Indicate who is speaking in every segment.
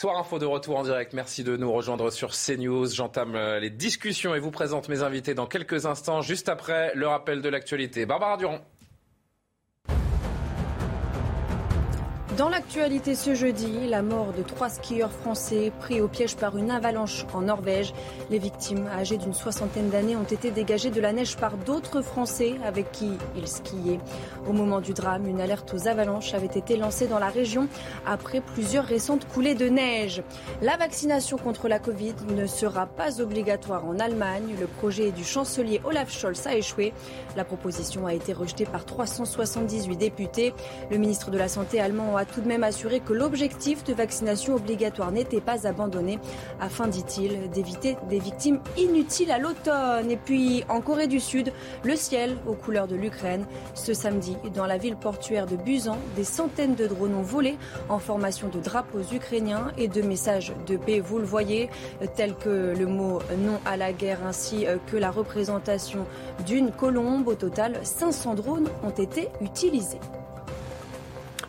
Speaker 1: Soir Info de retour en direct. Merci de nous rejoindre sur CNews. J'entame euh, les discussions et vous présente mes invités dans quelques instants, juste après le rappel de l'actualité. Barbara Durand.
Speaker 2: Dans l'actualité ce jeudi, la mort de trois skieurs français pris au piège par une avalanche en Norvège. Les victimes, âgées d'une soixantaine d'années, ont été dégagées de la neige par d'autres Français avec qui ils skiaient. Au moment du drame, une alerte aux avalanches avait été lancée dans la région après plusieurs récentes coulées de neige. La vaccination contre la Covid ne sera pas obligatoire en Allemagne. Le projet du chancelier Olaf Scholz a échoué. La proposition a été rejetée par 378 députés. Le ministre de la Santé allemand a tout de même assuré que l'objectif de vaccination obligatoire n'était pas abandonné afin, dit-il, d'éviter des victimes inutiles à l'automne. Et puis, en Corée du Sud, le ciel aux couleurs de l'Ukraine. Ce samedi, dans la ville portuaire de Busan, des centaines de drones ont volé en formation de drapeaux ukrainiens et de messages de paix, vous le voyez, tels que le mot non à la guerre ainsi que la représentation d'une colombe. Au total, 500 drones ont été utilisés.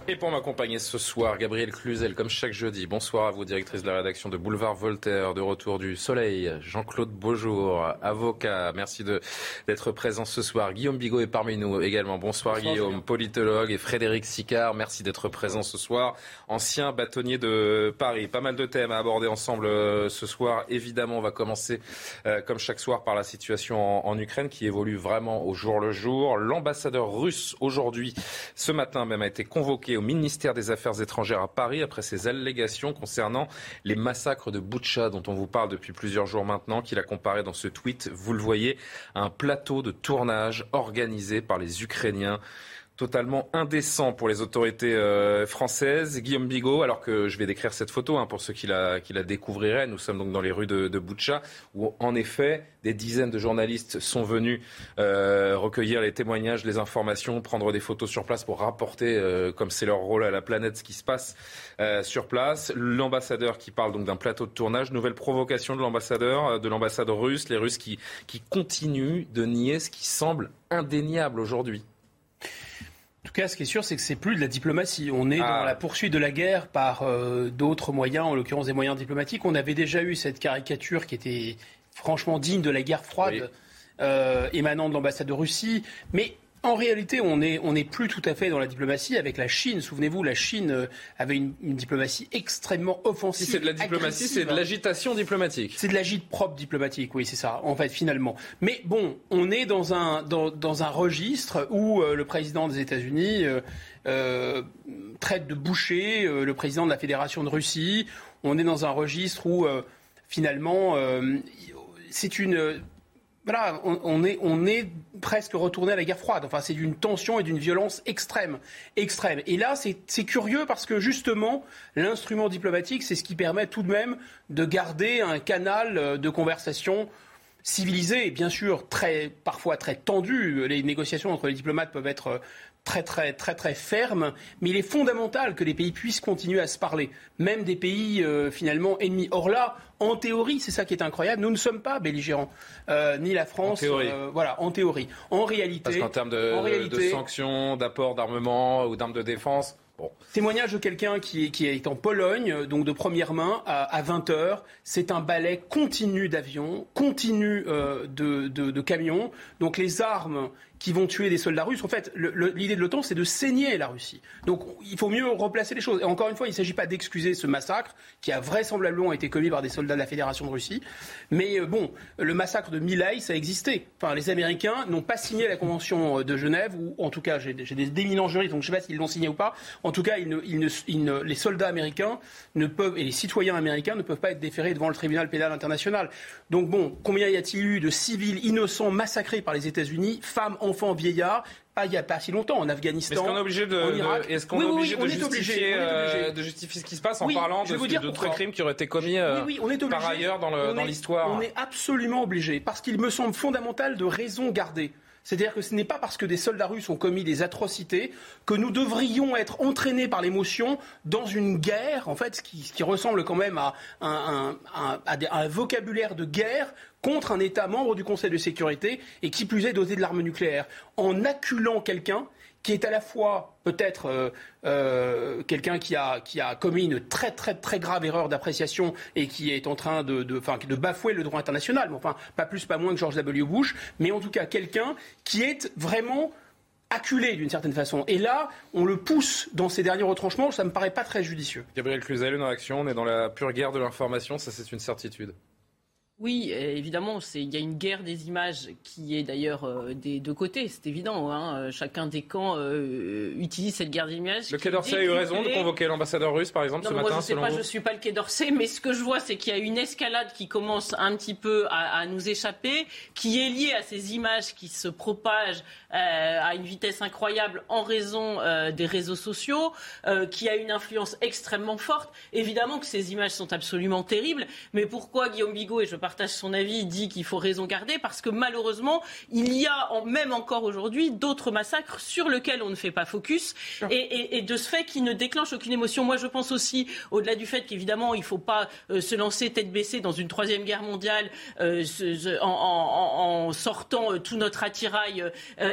Speaker 1: Et pour m'accompagner ce soir, Gabriel Cluzel, comme chaque jeudi. Bonsoir à vous, directrice de la rédaction de Boulevard Voltaire, de retour du Soleil. Jean-Claude Beaujour, avocat. Merci d'être présent ce soir. Guillaume Bigot est parmi nous également. Bonsoir, Guillaume, politologue. Et Frédéric Sicard, merci d'être présent ce soir. Ancien bâtonnier de Paris. Pas mal de thèmes à aborder ensemble euh, ce soir. Évidemment, on va commencer, euh, comme chaque soir, par la situation en, en Ukraine qui évolue vraiment au jour le jour. L'ambassadeur russe, aujourd'hui, ce matin même, a été convoqué au ministère des Affaires étrangères à Paris après ces allégations concernant les massacres de Boutcha dont on vous parle depuis plusieurs jours maintenant, qu'il a comparé dans ce tweet, vous le voyez, à un plateau de tournage organisé par les Ukrainiens totalement indécent pour les autorités euh, françaises. Guillaume Bigot, alors que je vais décrire cette photo hein, pour ceux qui la, découvriraient, nous sommes donc dans les rues de, de où en effet des dizaines de journalistes sont venus euh, recueillir les témoignages, les informations, prendre des photos sur place pour rapporter, euh, comme c'est leur rôle à la planète, ce qui se passe sur place. L'ambassadeur qui parle donc d'un plateau de tournage, nouvelle provocation de l'ambassadeur, de l'ambassade russe, les Russes qui, qui continuent de nier ce qui semble indéniable aujourd'hui.
Speaker 3: En tout cas, ce qui est sûr, c'est que c'est plus de la diplomatie. On est
Speaker 1: Ah.
Speaker 3: dans la poursuite de la guerre par euh, d'autres moyens, en l'occurrence des moyens diplomatiques. On avait déjà eu cette caricature qui était franchement digne de la guerre froide,
Speaker 1: Oui.
Speaker 3: euh, émanant de l'ambassade de Russie. Mais en réalité, on n'est on est plus tout à fait dans la diplomatie avec la Chine. Souvenez-vous, la Chine euh, avait une, une diplomatie extrêmement offensive.
Speaker 1: Si c'est de la diplomatie, c'est de l'agitation diplomatique.
Speaker 3: C'est de l'agite propre diplomatique, oui, c'est ça, en fait, finalement. Mais bon, on est dans un, dans, dans un registre où euh, le président des États-Unis euh, euh, traite de boucher le président de la Fédération de Russie. On est dans un registre où, finalement, c'est une. Voilà, on, est, presque retourné à la guerre froide. Enfin, c'est d'une tension et d'une violence extrême, extrême. Et là, c'est curieux parce que justement, l'instrument diplomatique, c'est ce qui permet tout de même de garder un canal euh, de conversation civilisé, bien sûr très, parfois très tendu. Les négociations entre les diplomates peuvent être euh, très très très très fermes, mais il est fondamental que les pays puissent continuer à se parler, même des pays euh, finalement ennemis. Or là, en théorie, c'est ça qui est incroyable, nous ne sommes pas belligérants, euh, ni la France.
Speaker 1: En théorie.
Speaker 3: euh, voilà, en théorie. En réalité,
Speaker 1: Parce qu'en termes de,
Speaker 3: en réalité-
Speaker 1: de sanctions, d'apport d'armement ou d'armes de défense, bon,
Speaker 3: Témoignage de quelqu'un qui est, qui est en Pologne, donc de première main, à, à 20h. C'est un balai continu d'avions, continu euh, de, de- de camions. Donc les armes qui vont tuer des soldats russes, en fait, l'idée de l'OTAN, c'est de saigner la Russie. Donc il faut mieux replacer les choses. Et encore une fois, il ne s'agit pas d'excuser ce massacre, qui a vraisemblablement été commis par des soldats de la Fédération de Russie. Mais euh, bon, le massacre de Milai, ça a existé. Enfin, les Américains n'ont pas signé la Convention euh, de Genève, ou en tout cas, j'ai des d'éminents juristes, donc je ne sais pas s'ils l'ont signé ou pas. En tout cas, les soldats américains ne peuvent, et les citoyens américains ne peuvent pas être déférés devant le tribunal pénal international. Donc bon, combien y a-t-il eu de civils innocents massacrés par les États-Unis, femmes, enfants enfants, vieillards, pas il n'y a pas si longtemps en Afghanistan.
Speaker 1: Est-ce qu'on est obligé de, est-ce qu'on est obligé de, justifier, de justifier ce qui se passe en parlant de, d'autres crimes qui auraient été commis euh, par ailleurs dans l'histoire
Speaker 3: On est absolument obligé parce qu'il me semble fondamental de raison garder. C'est-à-dire que ce n'est pas parce que des soldats russes ont commis des atrocités que nous devrions être entraînés par l'émotion dans une guerre, en fait, ce qui, ressemble quand même à un, vocabulaire de guerre contre un État membre du Conseil de sécurité et qui plus est doté de l'arme nucléaire. En acculant quelqu'un qui est à la fois peut-être euh, euh, quelqu'un qui a, qui a commis une très très très grave erreur d'appréciation et qui est en train de, de, de bafouer le droit international, mais enfin pas plus pas moins que George W. Bush, mais en tout cas quelqu'un qui est vraiment acculé d'une certaine façon. Et là, on le pousse dans ses derniers retranchements, ça me paraît pas très judicieux.
Speaker 1: Gabriel Cluzel, une réaction, on est dans la pure guerre de l'information, ça c'est une certitude.
Speaker 4: Oui, évidemment, il y a une guerre des images qui est d'ailleurs euh, des deux côtés, c'est évident. Hein. Euh, chacun des camps euh, utilise cette guerre des images.
Speaker 1: Le Quai d'Orsay a eu raison de convoquer l'ambassadeur russe, par exemple, ce matin.
Speaker 4: Moi, je sais pas, je ne suis pas le Quai d'Orsay, mais ce que je vois, c'est qu'il y a une escalade qui commence un petit peu à, nous échapper, qui est liée à ces images qui se propagent à une vitesse incroyable en raison des réseaux sociaux, qui a une influence extrêmement forte. Évidemment que ces images sont absolument terribles, mais pourquoi Guillaume Bigot et je partage son avis, dit qu'il faut raison garder parce que malheureusement, il y a même encore aujourd'hui d'autres massacres sur lesquels on ne fait pas focus et, de ce fait qui ne déclenche aucune émotion. Moi, je pense aussi, au-delà du fait qu'évidemment, il ne faut pas euh, se lancer tête baissée dans une troisième guerre mondiale euh, en, sortant euh, tout notre attirail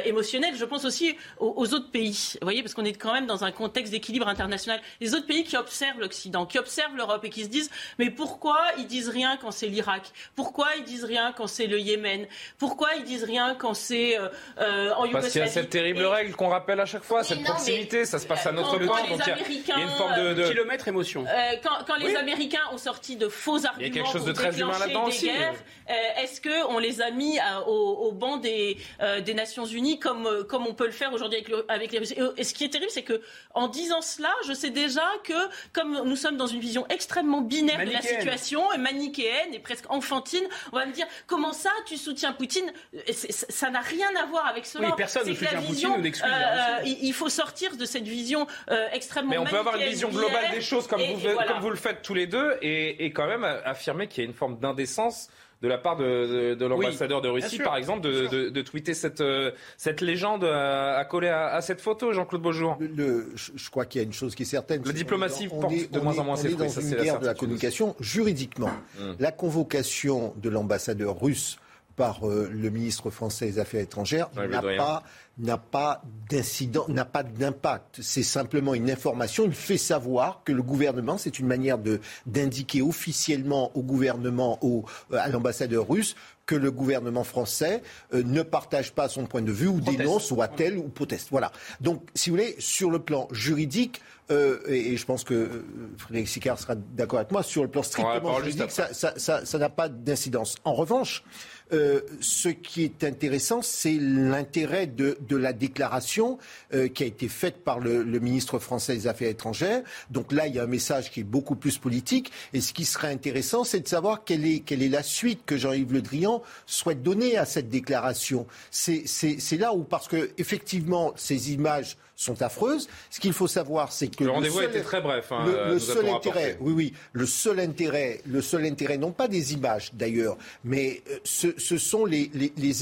Speaker 4: émotionnel, je pense aussi aux, aux autres pays. Vous voyez, parce qu'on est quand même dans un contexte d'équilibre international. Les autres pays qui observent l'Occident, qui observent l'Europe et qui se disent mais pourquoi ils disent rien quand c'est l'Irak? Pourquoi ils disent rien quand c'est le Yémen? Pourquoi ils disent rien quand c'est euh, euh en Yougoslavie
Speaker 1: Parce qu'il y a cette terrible règle qu'on rappelle à chaque fois, cette proximité, ça se passe à notre temps, donc il y, a une forme de,
Speaker 3: kilomètre émotion.
Speaker 4: Euh, quand, les Américains ont sorti de faux arguments, il y a quelque chose de très humain là-dedans aussi. Euh, est-ce que on les a mis au, banc des, des Nations Unies comme comme on peut le faire aujourd'hui avec, avec, les Russes? Et ce qui est terrible, c'est que en disant cela, je sais déjà que comme nous sommes dans une vision extrêmement binaire de la situation, manichéenne et presque enfantine, on va me dire comment ça tu soutiens Poutine? Ça n'a rien à voir avec cela.
Speaker 3: Oui, personne ne soutient Poutine ou n'exclut.
Speaker 4: Euh, il faut sortir de cette vision euh, extrêmement.
Speaker 1: Mais on peut avoir une vision globale des choses comme, vous, comme vous le faites tous les deux et, et quand même affirmer qu'il y a une forme d'indécence de la part de, l'ambassadeur de Russie, par exemple, de, tweeter cette, euh, cette légende à, coller à, cette photo, Jean-Claude Beaujour
Speaker 5: le, Je crois qu'il y a une chose qui est certaine.
Speaker 1: La diplomatie porte de moins en moins ses fruits.
Speaker 5: C'est une guerre de la communication juridiquement. Hum. La convocation de l'ambassadeur russe par euh, le ministre français des Affaires étrangères n'a pas n'a pas d'incident, n'a pas d'impact. C'est simplement une information. Il fait savoir que le gouvernement, c'est une manière de d'indiquer officiellement au gouvernement, au, euh, à l'ambassadeur russe, que le gouvernement français euh, ne partage pas son point de vue ou dénonce ou attelle ou proteste. Voilà. Donc, si vous voulez, sur le plan juridique, euh, et, je pense que Frédéric Sicard sera d'accord avec moi, sur le plan strictement juridique, ça n'a pas d'incidence. En revanche, euh, ce qui est intéressant, c'est l'intérêt de, la déclaration euh, qui a été faite par le, ministre français des Affaires étrangères. Donc là, il y a un message qui est beaucoup plus politique. Et ce qui serait intéressant, c'est de savoir quelle est, quelle est la suite que Jean-Yves Le Drian souhaite donner à cette déclaration. C'est là où, parce que effectivement, ces images sont affreuses. Ce qu'il faut savoir, c'est que
Speaker 1: le rendez-vous était très bref.
Speaker 5: Hein, le, seul intérêt, oui, oui, le seul intérêt, le seul intérêt, non pas des images d'ailleurs, mais euh, ce, sont les,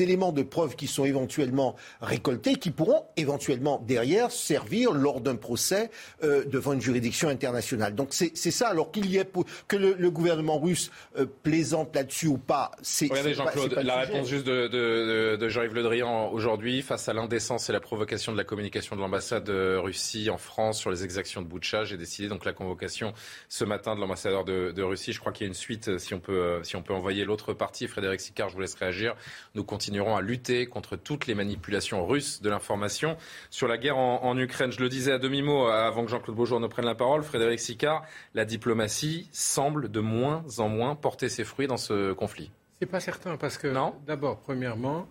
Speaker 5: éléments de preuve qui sont éventuellement récoltés, qui pourront éventuellement derrière servir lors d'un procès euh, devant une juridiction internationale. Donc c'est ça. Alors qu'il y ait que le, gouvernement russe euh, plaisante là-dessus ou pas, c'est.
Speaker 1: Regardez Jean-Claude, la réponse juste de, de Jean-Yves Le Drian aujourd'hui face à l'indécence et la provocation de la communication de l'ambassade de Russie en France sur les exactions de Boutcha. J'ai décidé donc la convocation ce matin de l'ambassadeur de, Russie. Je crois qu'il y a une suite, euh, si on peut, euh, si on peut envoyer l'autre partie. Frédéric Sicard, je vous laisse réagir. Nous continuerons à lutter contre toutes les manipulations russes de l'information sur la guerre en, Ukraine. Je le disais à demi-mot euh, avant que Jean-Claude Beaujour ne prenne la parole. Frédéric Sicard, la diplomatie semble de moins en moins porter ses fruits dans ce conflit.
Speaker 6: C'est pas certain parce que d'abord, premièrement,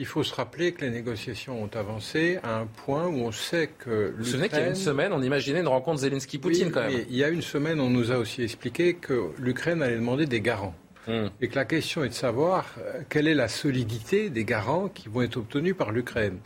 Speaker 6: il faut se rappeler que les négociations ont avancé à un point où on sait que
Speaker 1: Ce n'est qu'il y a une semaine, on imaginait une rencontre Zelensky-Poutine quand même.
Speaker 6: il y a une semaine, on nous a aussi expliqué que l'Ukraine allait demander des garants. Hmm. Et que la question est de savoir euh, quelle est la solidité des garants qui vont être obtenus par l'Ukraine.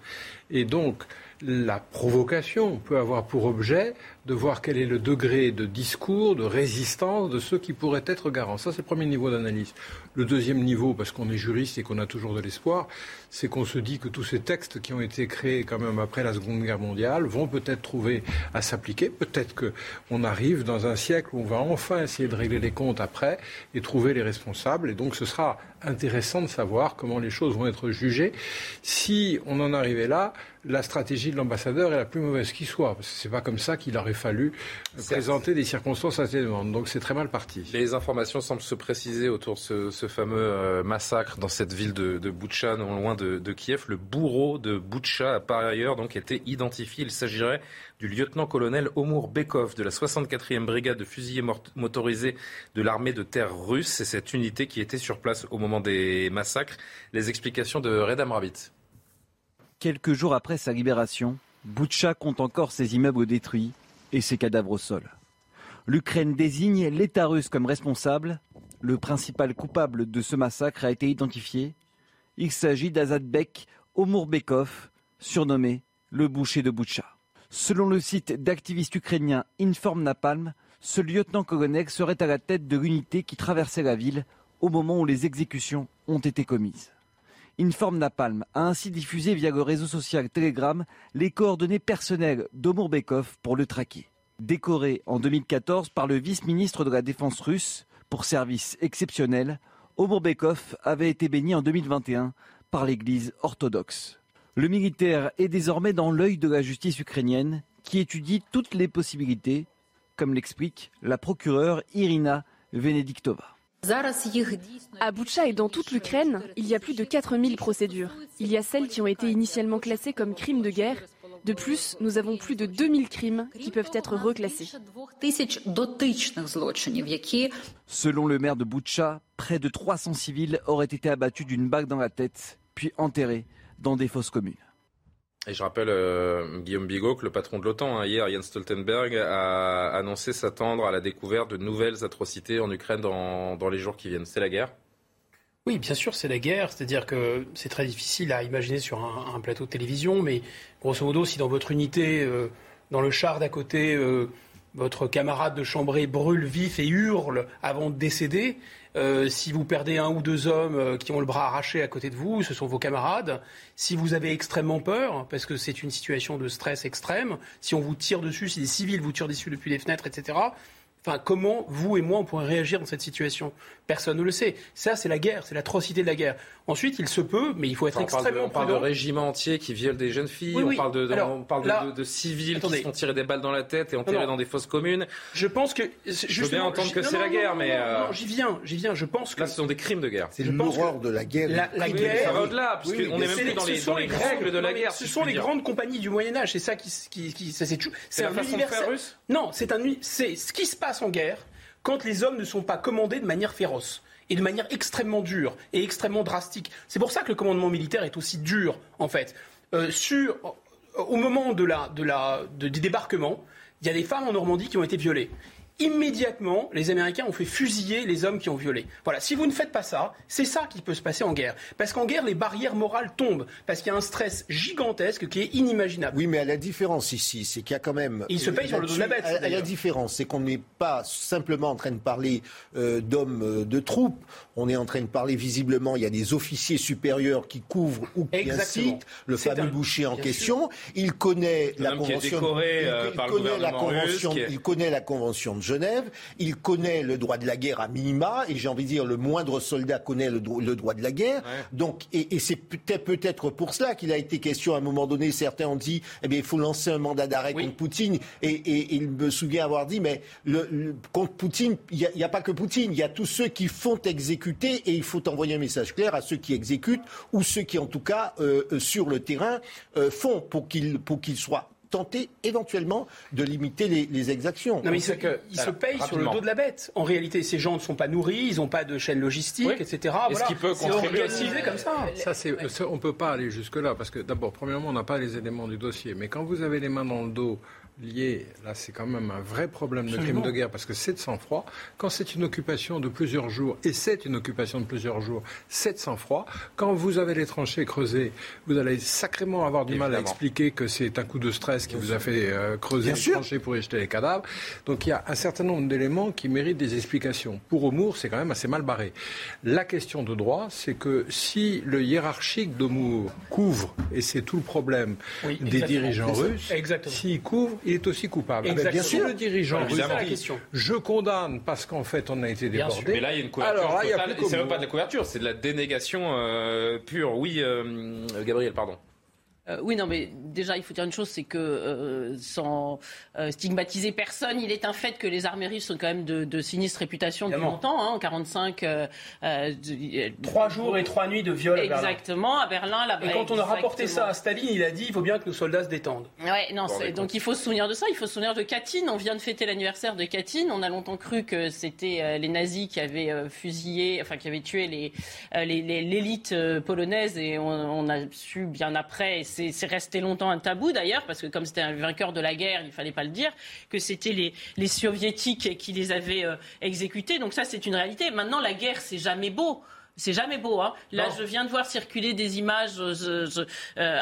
Speaker 6: Et donc, la provocation peut avoir pour objet de voir quel est le degré de discours, de résistance de ceux qui pourraient être garants. Ça, c'est le premier niveau d'analyse. Le deuxième niveau, parce qu'on est juriste et qu'on a toujours de l'espoir, c'est qu'on se dit que tous ces textes qui ont été créés quand même après la Seconde Guerre mondiale vont peut-être trouver à s'appliquer. Peut-être qu'on arrive dans un siècle où on va enfin essayer de régler les comptes après et trouver les responsables. Et donc, ce sera intéressant de savoir comment les choses vont être jugées. Si on en arrivait là, la stratégie de l'ambassadeur est la plus mauvaise qui soit. Parce que c'est pas comme ça qu'il aurait fallu présenter des circonstances demandes. Donc c'est très mal parti.
Speaker 1: Les informations semblent se préciser autour de ce, fameux euh, massacre dans cette ville de, de Boutcha, non loin de, Kiev. Le bourreau de Boutcha a par ailleurs donc été identifié. Il s'agirait du lieutenant-colonel Omur Bekov de la 64e brigade de fusiliers motorisés de l'armée de terre russe. C'est cette unité qui était sur place au moment des massacres. Les explications de Redam Ravit.
Speaker 7: Quelques jours après sa libération, Boutcha compte encore ses immeubles détruits et ses cadavres au sol. L'Ukraine désigne l'État russe comme responsable. Le principal coupable de ce massacre a été identifié. Il s'agit d'Azadbek Omurbekov, surnommé le boucher de Boutcha. Selon le site d'activistes ukrainiens Inform Napalm, ce lieutenant-colonel serait à la tête de l'unité qui traversait la ville au moment où les exécutions ont été commises. Inform Napalm a ainsi diffusé via le réseau social Telegram les coordonnées personnelles d'Omurbekov pour le traquer. Décoré en 2014 par le vice-ministre de la Défense russe pour service exceptionnel, Omurbekov avait été béni en 2021 par l'Église orthodoxe. Le militaire est désormais dans l'œil de la justice ukrainienne qui étudie toutes les possibilités, comme l'explique la procureure Irina Venediktova.
Speaker 8: À Boutcha et dans toute l'Ukraine, il y a plus de 4000 procédures. Il y a celles qui ont été initialement classées comme crimes de guerre. De plus, nous avons plus de 2000 crimes qui peuvent être reclassés.
Speaker 7: Selon le maire de Boutcha, près de 300 civils auraient été abattus d'une bague dans la tête, puis enterrés dans des fosses communes.
Speaker 1: Et je rappelle, euh, Guillaume Bigot, que le patron de l'OTAN, hein, hier, Jens Stoltenberg, a annoncé s'attendre à la découverte de nouvelles atrocités en Ukraine dans, les jours qui viennent. C'est la guerre?
Speaker 3: Oui, bien sûr, c'est la guerre. C'est-à-dire que c'est très difficile à imaginer sur un, plateau de télévision, mais grosso modo, si dans votre unité, euh, dans le char d'à côté, euh, votre camarade de chambrée brûle vif et hurle avant de décéder, euh, si vous perdez un ou deux hommes euh, qui ont le bras arraché à côté de vous, ce sont vos camarades. Si vous avez extrêmement peur, parce que c'est une situation de stress extrême, si on vous tire dessus, si des civils vous tirent dessus depuis les fenêtres, etc., Enfin, comment vous et moi on pourrait réagir dans cette situation? Personne ne le sait. Ça, c'est la guerre, c'est l'atrocité de la guerre. Ensuite, il se peut, mais il faut être extrêmement
Speaker 1: On parle de régiments entiers qui violent des jeunes filles. on parle de, on parle de, civils qui se font tirer des balles dans la tête et enterrés dans des fosses communes.
Speaker 3: Je pense que
Speaker 1: je veux bien entendre que c'est la guerre, mais
Speaker 3: euh, j'y viens, j'y viens. Je pense que
Speaker 1: là, ce sont des crimes de guerre.
Speaker 5: C'est l'horreur de la guerre.
Speaker 3: La, guerre,
Speaker 1: ça va au-delà, parce qu'on est même dans les, règles de la guerre.
Speaker 3: Ce sont les grandes compagnies du Moyen Âge. C'est ça qui, c'est un universel. Non, c'est un, c'est ce qui se passe en guerre quand les hommes ne sont pas commandés de manière féroce et de manière extrêmement dure et extrêmement drastique. C'est pour ça que le commandement militaire est aussi dur, en fait. Euh, au moment de la, de la, du débarquement, il y a des femmes en Normandie qui ont été violées immédiatement, les Américains ont fait fusiller les hommes qui ont violé. Voilà, si vous ne faites pas ça, c'est ça qui peut se passer en guerre. Parce qu'en guerre, les barrières morales tombent, parce qu'il y a un stress gigantesque qui est inimaginable.
Speaker 5: Oui, mais à la différence ici, c'est qu'il y a quand même...
Speaker 3: il se paye sur le dos de la bête.
Speaker 5: À, la différence, c'est qu'on n'est pas simplement en train de parler euh, d'hommes euh, de troupes, on est en train de parler visiblement, il y a des officiers supérieurs qui couvrent ou qui incitent le fameux boucher en question. Il connaît la convention...
Speaker 1: Euh, il, connaît la convention,
Speaker 5: il connaît la convention de Genève. Il connaît le droit de la guerre à minima, et j'ai envie de dire, le moindre soldat connaît le, droit de la guerre. Donc, et, c'est peut-être pour cela qu'il a été question à un moment donné. Certains ont dit, eh bien, il faut lancer un mandat d'arrêt contre Poutine. Et, il me souvient avoir dit, mais le, contre Poutine, il n'y a, pas que Poutine, il y a tous ceux qui font exécuter, et il faut envoyer un message clair à ceux qui exécutent ou ceux qui, en tout cas, euh, euh, sur le terrain, euh, font pour qu'ils pour qu'ils soient tenter éventuellement de limiter les, exactions.
Speaker 3: Non, mais il se, que, se payent sur le dos de la bête. En réalité, ces gens ne sont pas nourris, ils n'ont pas de chaîne logistique, etc.
Speaker 1: Est-ce qu'il peut contribuer
Speaker 3: comme ça,
Speaker 6: On ne peut pas aller jusque-là, parce que d'abord, premièrement, on n'a pas les éléments du dossier. Mais quand vous avez les mains dans le dos lié, là c'est quand même un vrai problème de crime de guerre parce que c'est de sang-froid. Quand c'est une occupation de plusieurs jours, et c'est une occupation de plusieurs jours, c'est de sang-froid. Quand vous avez les tranchées creusées, vous allez sacrément avoir du mal à expliquer que c'est un coup de stress qui vous a fait euh, creuser les tranchées pour y jeter les cadavres. Donc il y a un certain nombre d'éléments qui méritent des explications. Pour Omour, c'est quand même assez mal barré. La question de droit, c'est que si le hiérarchique d'Omour couvre, et c'est tout le problème des dirigeants russes, s'il couvre, il est aussi coupable.
Speaker 3: Ah ben, bien sûr,
Speaker 6: le dirigeant russe, je condamne parce qu'en fait on a été débordé.
Speaker 1: Mais là, il y a une couverture. Alors là, il y a c'est même pas de la couverture, c'est de la dénégation euh, pure. Oui, euh, Gabriel, pardon.
Speaker 4: Euh, oui, non, mais déjà, il faut dire une chose, c'est que euh, sans euh, stigmatiser personne, il est un fait que les armées russes sont quand même de, de sinistre réputation depuis longtemps. Hein, en 45,
Speaker 3: trois jours et trois nuits de viol.
Speaker 4: Exactement, à Berlin.
Speaker 3: et quand on a rapporté ça à Staline, il a dit il faut bien que nos soldats se détendent.
Speaker 4: Ouais, non, donc il faut se souvenir de ça. Il faut se souvenir de Katyn. On vient de fêter l'anniversaire de Katyn. On a longtemps cru que c'était les nazis qui avaient fusillé, enfin qui avaient tué les l'élite polonaise, et on, on, a su bien après c'est resté longtemps un tabou d'ailleurs, parce que comme c'était un vainqueur de la guerre, il ne fallait pas le dire, que c'était les, soviétiques qui les avaient euh, exécutés. Donc ça, c'est une réalité. Maintenant, la guerre, c'est jamais beau. C'est jamais beau. Hein. Là, je viens de voir circuler des images. Euh,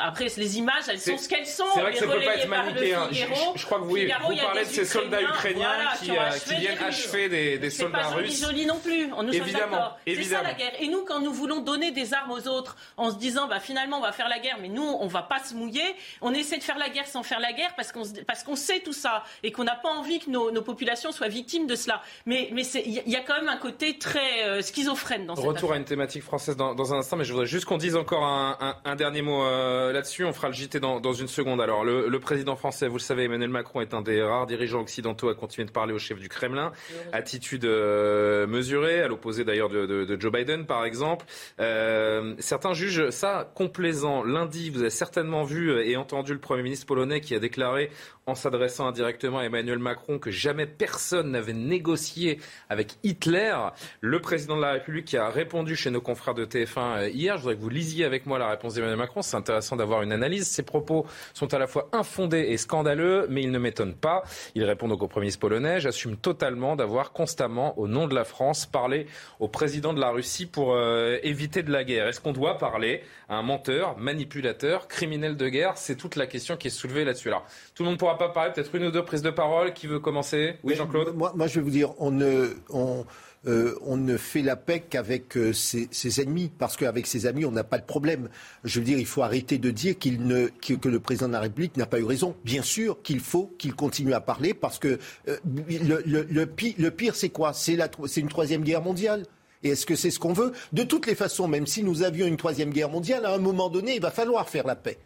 Speaker 4: après, les images, elles sont ce qu'elles sont.
Speaker 1: C'est vrai que ça ne peut pas être manichéen. Je, je, crois que vous, vous parlez de ces soldats ukrainiens qui, euh, qui, viennent achever des, des soldats
Speaker 4: russes.
Speaker 1: C'est
Speaker 4: pas joli non plus. On nous évidemment, C'est ça la guerre. Et nous, quand nous voulons donner des armes aux autres, en se disant, bah, finalement, on va faire la guerre, mais nous, on va pas se mouiller. On essaie de faire la guerre sans faire la guerre parce qu'on parce qu'on sait tout ça et qu'on n'a pas envie que nos, nos, populations soient victimes de cela. Mais mais il y, a quand même un côté très euh, schizophrène dans cette
Speaker 1: Retour à thématique française dans, un instant, mais je voudrais juste qu'on dise encore un, dernier mot euh, là-dessus. On fera le JT dans, une seconde. Alors, le, président français, vous le savez, Emmanuel Macron est un des rares dirigeants occidentaux à continuer de parler au chef du Kremlin. Attitude euh, mesurée, à l'opposé d'ailleurs de, Joe Biden, par exemple. Euh, certains jugent ça complaisant. Lundi, vous avez certainement vu et entendu le Premier ministre polonais qui a déclaré en s'adressant indirectement à Emmanuel Macron que jamais personne n'avait négocié avec Hitler. Le président de la République qui a répondu chez nos confrères de TF1 euh, hier, je voudrais que vous lisiez avec moi la réponse d'Emmanuel Macron. C'est intéressant d'avoir une analyse. Ses propos sont à la fois infondés et scandaleux, mais ils ne m'étonnent pas. Il répond donc au Premier ministre polonais. J'assume totalement d'avoir constamment, au nom de la France, parlé au président de la Russie pour euh, éviter de la guerre. Est-ce qu'on doit parler à un menteur, manipulateur, criminel de guerre? C'est toute la question qui est soulevée là-dessus. Alors, tout le monde pourra pas parler Peut-être une ou deux prises de parole. Qui veut commencer? Oui, Jean-Claude?
Speaker 5: moi, moi, je vais vous dire, on ne, on, euh, on ne fait la paix qu'avec euh, ses, ennemis, parce qu'avec ses amis, on n'a pas de problème. Je veux dire, il faut arrêter de dire qu'il ne, que, le président de la République n'a pas eu raison. Bien sûr qu'il faut qu'il continue à parler, parce que euh, le, le, pire, le pire c'est quoi? C'est une troisième guerre mondiale. Et est-ce que c'est ce qu'on veut? De toutes les façons, même si nous avions une troisième guerre mondiale, à un moment donné, il va falloir faire la paix.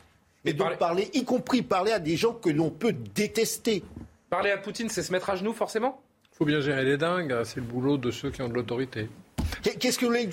Speaker 5: Et donc parler... y compris parler à des gens que l'on peut détester.
Speaker 1: Parler à Poutine, c'est se mettre à genoux forcément?
Speaker 6: Il faut bien gérer les dingues, hein. c'est le boulot de ceux qui ont de l'autorité.
Speaker 5: Qu'est-ce que vous voulez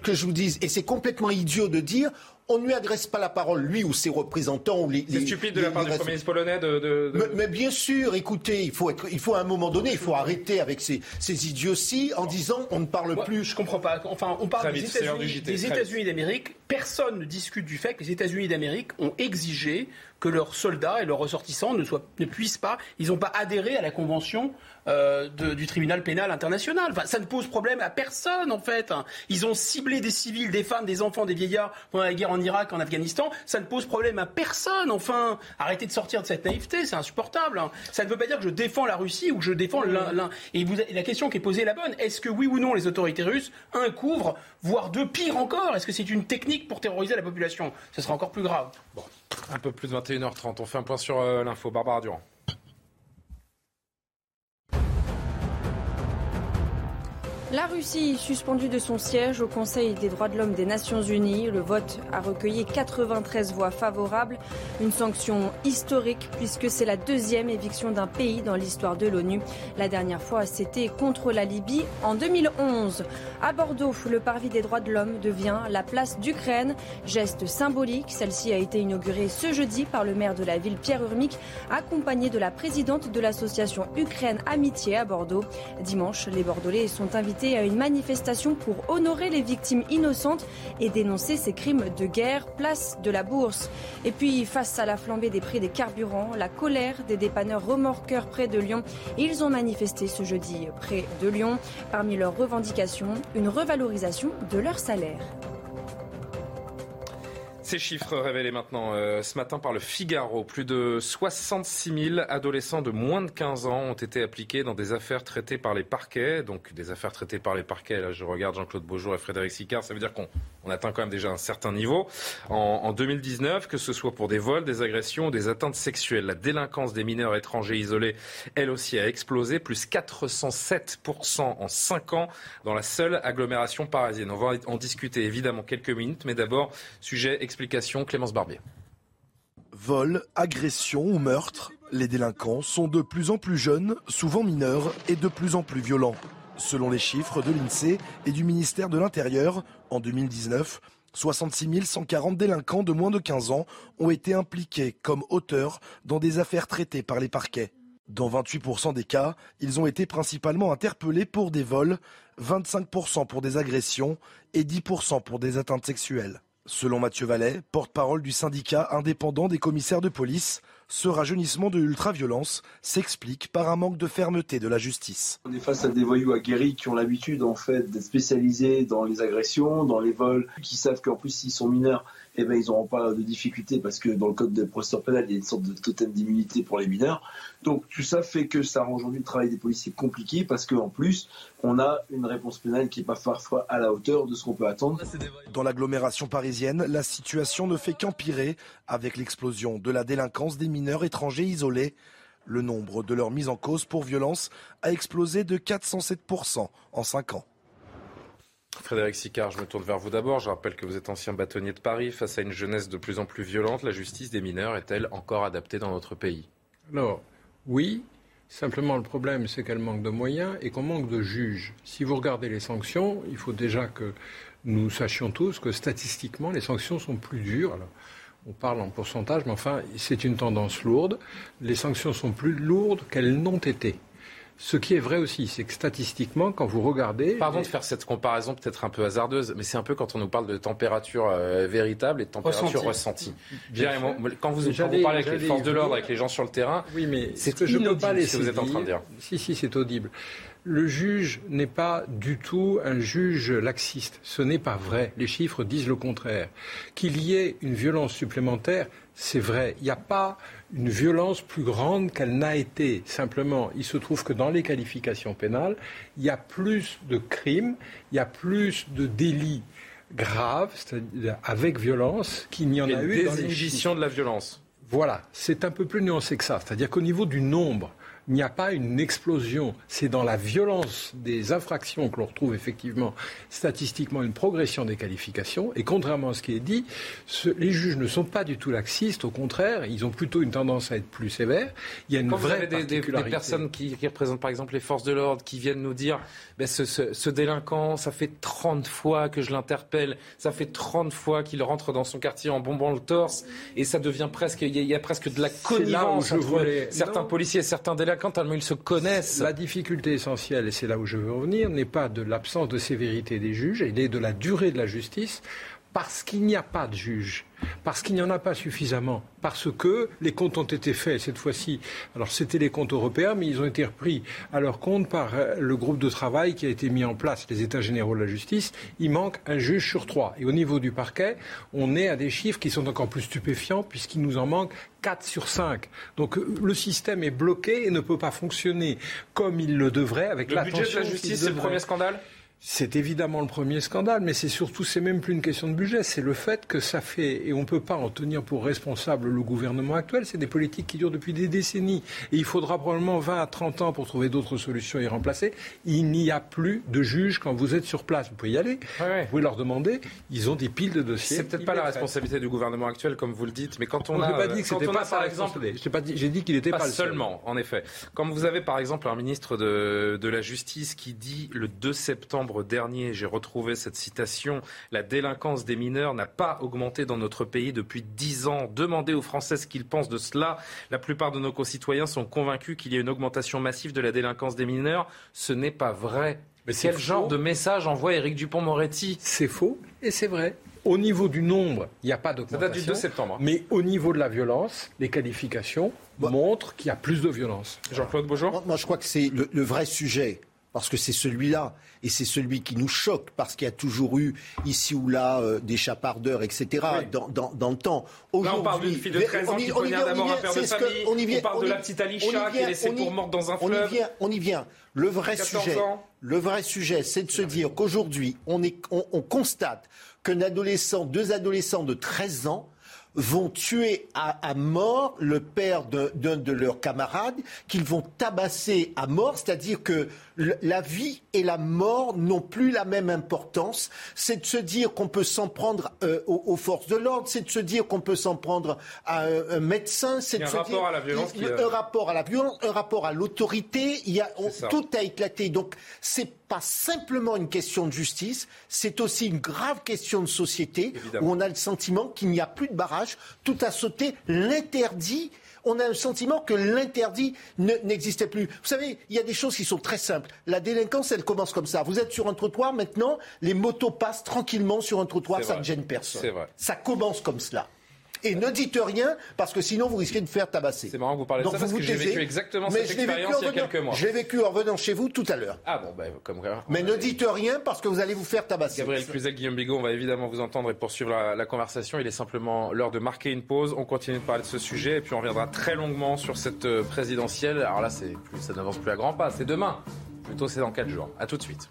Speaker 5: que je, vous dise? Et c'est complètement idiot de dire on ne lui adresse pas la parole, lui ou ses représentants. Ou les,
Speaker 1: c'est stupide de la part du Premier ministre polonais de...
Speaker 5: Mais, bien sûr, écoutez, il faut, être, il faut à un moment donné, il faut arrêter avec ces, ces idioties en disant on ne parle plus.
Speaker 3: Je comprends pas. Enfin, on parle des États-Unis d'Amérique. Personne ne discute du fait que les États-Unis d'Amérique ont exigé que leurs soldats et leurs ressortissants ne, soient, ne puissent pas, ils n'ont pas adhéré à la Convention euh, du tribunal pénal international. Enfin, ça ne pose problème à personne en fait. Ils ont ciblé des civils, des femmes, des enfants, des vieillards pendant la guerre en Irak, en Afghanistan. Ça ne pose problème à personne. Enfin, arrêtez de sortir de cette naïveté, c'est insupportable. Ça ne veut pas dire que je défends la Russie ou que je défends l'un. Et la question qui est posée est la bonne. Est-ce que oui ou non les autorités russes, un couvre, voire deux, pire encore Est-ce que c'est une technique pour terroriser la population? Ce sera encore plus grave.
Speaker 1: Un peu plus de 21h30. On fait un point sur euh, l'info. Barbara Durand.
Speaker 2: La Russie suspendue de son siège au Conseil des droits de l'homme des Nations Unies. Le vote a recueilli 93 voix favorables. Une sanction historique puisque c'est la deuxième éviction d'un pays dans l'histoire de l'ONU. La dernière fois, c'était contre la Libye en 2011. À Bordeaux, le parvis des droits de l'homme devient la place d'Ukraine. Geste symbolique. Celle-ci a été inaugurée ce jeudi par le maire de la ville, Pierre Urmic, accompagné de la présidente de l'association Ukraine Amitié à Bordeaux. Dimanche, les Bordelais sont invités à une manifestation pour honorer les victimes innocentes et dénoncer ces crimes de guerre, place de la bourse. Et puis, face à la flambée des prix des carburants, la colère des dépanneurs remorqueurs près de Lyon, ils ont manifesté ce jeudi près de Lyon. Parmi leurs revendications, une revalorisation de leur salaire.
Speaker 1: Ces chiffres révélés maintenant euh, ce matin par le Figaro. Plus de 66 000 adolescents de moins de 15 ans ont été appliqués dans des affaires traitées par les parquets. Donc des affaires traitées par les parquets, là je regarde Jean-Claude Beaujour et Frédéric Sicard, ça veut dire qu'on atteint quand même déjà un certain niveau. En, en, 2019, que ce soit pour des vols, des agressions des atteintes sexuelles, la délinquance des mineurs étrangers isolés, elle aussi a explosé, plus 407% en 5 ans dans la seule agglomération parisienne. On va en discuter évidemment quelques minutes, mais d'abord, sujet Explication Clémence Barbier.
Speaker 9: Vol, agression ou meurtre, les délinquants sont de plus en plus jeunes, souvent mineurs et de plus en plus violents. Selon les chiffres de l'INSEE et du ministère de l'Intérieur, en 2019, 66 140 délinquants de moins de 15 ans ont été impliqués comme auteurs dans des affaires traitées par les parquets. Dans 28% des cas, ils ont été principalement interpellés pour des vols, 25% pour des agressions et 10% pour des atteintes sexuelles. Selon Mathieu Vallet, porte-parole du syndicat indépendant des commissaires de police, ce rajeunissement de l'ultraviolence s'explique par un manque de fermeté de la justice.
Speaker 10: On est face à des voyous aguerris qui ont l'habitude en fait d'être spécialisés dans les agressions, dans les vols, qui savent qu'en plus s'ils sont mineurs, eh ben, ils n'auront pas de difficultés parce que dans le code de procédure pénale, il y a une sorte de totem d'immunité pour les mineurs. Donc tout ça fait que ça rend aujourd'hui le travail des policiers compliqué parce qu'en plus, on a une réponse pénale qui n'est pas parfois à la hauteur de ce qu'on peut attendre.
Speaker 9: Dans l'agglomération parisienne, la situation ne fait qu'empirer avec l'explosion de la délinquance des mineurs étrangers isolés. Le nombre de leurs mises en cause pour violence a explosé de 407% en 5 ans.
Speaker 1: Frédéric Sicard, je me tourne vers vous d'abord. Je rappelle que vous êtes ancien bâtonnier de Paris. Face à une jeunesse de plus en plus violente, la justice des mineurs est-elle encore adaptée dans notre pays?
Speaker 6: Alors, oui. Simplement, le problème, c'est qu'elle manque de moyens et qu'on manque de juges. Si vous regardez les sanctions, il faut déjà que nous sachions tous que statistiquement, les sanctions sont plus dures. on parle en pourcentage, mais enfin, c'est une tendance lourde. Les sanctions sont plus lourdes qu'elles n'ont été. Ce qui est vrai aussi, c'est que statistiquement, quand vous regardez...
Speaker 1: Pardon de faire cette comparaison peut-être un peu hasardeuse, mais c'est un peu quand on nous parle de température euh, véritable et de température ressentie. quand vous, parlez avec les forces de l'ordre, avec les gens sur le terrain,
Speaker 6: oui, mais c'est ce que je ne peux pas laisser ce que vous êtes en train de dire. Si, si, c'est audible. Le juge n'est pas du tout un juge laxiste. Ce n'est pas vrai. Les chiffres disent le contraire. Qu'il y ait une violence supplémentaire, c'est vrai. Il n'y a pas une violence plus grande qu'elle n'a été. Simplement, il se trouve que dans les qualifications pénales, il y a plus de crimes, il y a plus de délits graves, c'est-à-dire avec violence, qu'il n'y en a eu dans les
Speaker 1: de la violence.
Speaker 6: Voilà, c'est un peu plus nuancé que ça. C'est-à-dire qu'au niveau du nombre, il n'y a pas une explosion. C'est dans la violence des infractions que l'on retrouve effectivement statistiquement une progression des qualifications. Et contrairement à ce qui est dit, les juges ne sont pas du tout laxistes. Au contraire, ils ont plutôt une tendance à être plus sévères.
Speaker 1: Il y a une vraie des, des, personnes qui, représentent par exemple les forces de l'ordre qui viennent nous dire ben, ce, ce, délinquant, ça fait 30 fois que je l'interpelle, ça fait 30 fois qu'il rentre dans son quartier en bombant le torse, et ça devient presque, il y, a presque de la connivence entre certains policiers et certains délinquants quand ils se connaissent.
Speaker 6: La difficulté essentielle, et c'est là où je veux revenir, n'est pas de l'absence de sévérité des juges, elle est de la durée de la justice, parce qu'il n'y a pas de juge parce qu'il n'y en a pas suffisamment, parce que les comptes ont été faits cette fois-ci. Alors c'était les comptes européens, mais ils ont été repris à leur compte par euh, le groupe de travail qui a été mis en place, les États généraux de la justice. Il manque un juge sur trois. Et au niveau du parquet, on est à des chiffres qui sont encore plus stupéfiants, puisqu'il nous en manque 4 sur 5. Donc euh, le système est bloqué et ne peut pas fonctionner comme il le devrait avec
Speaker 1: Le budget de la justice, c'est le premier scandale?
Speaker 6: C'est évidemment le premier scandale, mais c'est surtout, c'est même plus une question de budget, c'est le fait que ça fait, et on ne peut pas en tenir pour responsable le gouvernement actuel, c'est des politiques qui durent depuis des décennies. Et il faudra probablement 20 à 30 ans pour trouver d'autres solutions et remplacer. Il n'y a plus de juges quand vous êtes sur place. Vous pouvez y aller, vous pouvez leur demander, ils ont des piles de dossiers.
Speaker 1: C'est peut-être pas la responsabilité du gouvernement actuel, comme vous le dites, mais quand on, a.
Speaker 6: pas dit que c'était pas par exemple. J'ai dit qu'il était pas,
Speaker 1: pas seulement, en effet. Quand vous avez par exemple un ministre de, de la Justice qui dit le 2 septembre, dernier, j'ai retrouvé cette citation, la délinquance des mineurs n'a pas augmenté dans notre pays depuis dix ans. Demandez aux Français ce qu'ils pensent de cela. La plupart de nos concitoyens sont convaincus qu'il y a une augmentation massive de la délinquance des mineurs. Ce n'est pas vrai. Mais quel genre de message envoie Éric Dupont-Moretti
Speaker 6: C'est faux et c'est vrai. Au niveau du nombre, il n'y a pas d'augmentation.
Speaker 1: Ça date du 2 septembre.
Speaker 6: Mais au niveau de la violence, les qualifications montrent qu'il y a plus de violence.
Speaker 1: Jean-Claude Beaujour?
Speaker 5: Moi, moi, je crois que c'est le, le vrai sujet parce que c'est celui-là, et c'est celui qui nous choque, parce qu'il y a toujours eu ici ou là euh, des chapardeurs, etc., dans, dans, dans, le temps.
Speaker 1: Là, on parle d'une fille de 13 ans qui poignarde d'abord un père de famille, on, y vient, on parle on de la petite Alicia qui est laissée pour morte dans un fleuve.
Speaker 5: On y vient, on y vient. Le vrai sujet, le vrai sujet, c'est de se dire qu'aujourd'hui, on, est, on, on constate qu'un adolescent, deux adolescents de 13 ans, vont tuer à, mort le père d'un de, leurs camarades, qu'ils vont tabasser à mort, c'est-à-dire que la vie et la mort n'ont plus la même importance. C'est de se dire qu'on peut s'en prendre euh, aux, forces de l'ordre, c'est de se dire qu'on peut s'en prendre à un, médecin, c'est de
Speaker 1: un
Speaker 5: se
Speaker 1: rapport
Speaker 5: dire
Speaker 1: à la violence
Speaker 5: un rapport à la violence, un rapport à l'autorité. Il y a tout a éclaté. Donc c'est pas simplement une question de justice, c'est aussi une grave question de société où on a le sentiment qu'il n'y a plus de barrage, tout a sauté, l'interdit on a un sentiment que l'interdit n'existait plus. Vous savez, il y a des choses qui sont très simples. La délinquance, elle commence comme ça. Vous êtes sur un trottoir, maintenant, les motos passent tranquillement sur un trottoir, ça ne gêne personne.
Speaker 1: Vrai.
Speaker 5: Ça commence comme cela. Et ne dites rien, parce que sinon vous risquez de faire tabasser.
Speaker 1: C'est marrant que vous parlez de ça, parce que j'ai vécu exactement cette expérience il y a quelques mois.
Speaker 5: Je l'ai vécu en revenant chez vous tout à l'heure.
Speaker 1: Ah bon, ben, comme
Speaker 5: Mais ne dites rien, parce que vous allez vous faire tabasser.
Speaker 1: Gabriel Cluzel, Guillaume Bigot, on va évidemment vous entendre et poursuivre la, la conversation. Il est simplement l'heure de marquer une pause. On continue de parler de ce sujet, et puis on reviendra très longuement sur cette euh, présidentielle. Alors là, plus, ça n'avance plus à grands pas, c'est demain. Plutôt, c'est dans quatre jours. À tout de suite.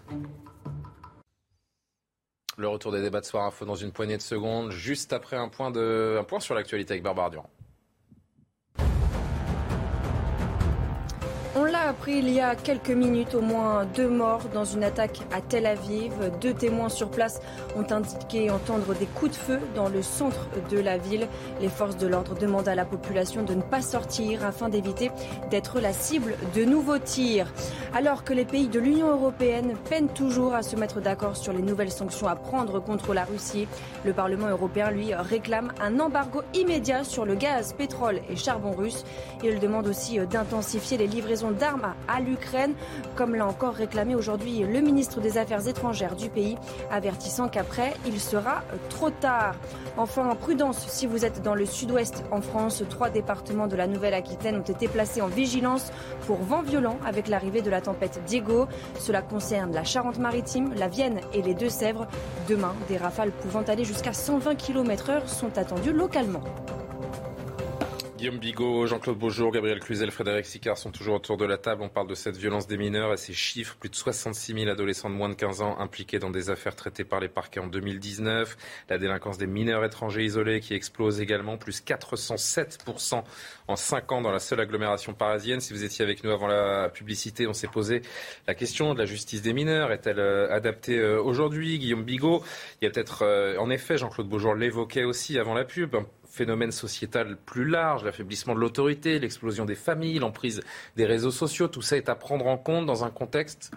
Speaker 1: Le retour des débats de Soir Info dans une poignée de secondes, juste après un point, un point sur l'actualité avec Barbara Durand.
Speaker 2: On l'a appris il y a quelques minutes, au moins deux morts dans une attaque à Tel Aviv. Deux témoins sur place ont indiqué entendre des coups de feu dans le centre de la ville. Les forces de l'ordre demandent à la population de ne pas sortir afin d'éviter d'être la cible de nouveaux tirs. Alors que les pays de l'Union européenne peinent toujours à se mettre d'accord sur les nouvelles sanctions à prendre contre la Russie, le Parlement européen, lui, réclame un embargo immédiat sur le gaz, pétrole et charbon russe. Il demande aussi d'intensifier les livraisons d'armes à l'Ukraine, comme l'a encore réclamé aujourd'hui le ministre des Affaires étrangères du pays, avertissant qu'après, il sera trop tard. Enfin, prudence, si vous êtes dans le sud-ouest en France, trois départements de la Nouvelle-Aquitaine ont été placés en vigilance pour vent violent avec l'arrivée de la tempête Diego. Cela concerne la Charente-Maritime, la Vienne et les Deux-Sèvres. Demain, des rafales pouvant aller jusqu'à 120 km/h sont attendues localement.
Speaker 1: Guillaume Bigot, Jean-Claude Beaujour, Gabriel Cluzel, Frédéric Sicard sont toujours autour de la table. On parle de cette violence des mineurs et ces chiffres. Plus de 66 000 adolescents de moins de 15 ans impliqués dans des affaires traitées par les parquets en 2019. La délinquance des mineurs étrangers isolés qui explose également, plus 407% en 5 ans dans la seule agglomération parisienne. Si vous étiez avec nous avant la publicité, on s'est posé la question de la justice des mineurs. Est-elle euh, adaptée euh, aujourd'hui? Guillaume Bigot, il y a peut-être, euh, en effet, Jean-Claude Beaujour l'évoquait aussi avant la pub, phénomène sociétal plus large, l'affaiblissement de l'autorité, l'explosion des familles, l'emprise des réseaux sociaux, tout ça est à prendre en compte dans un contexte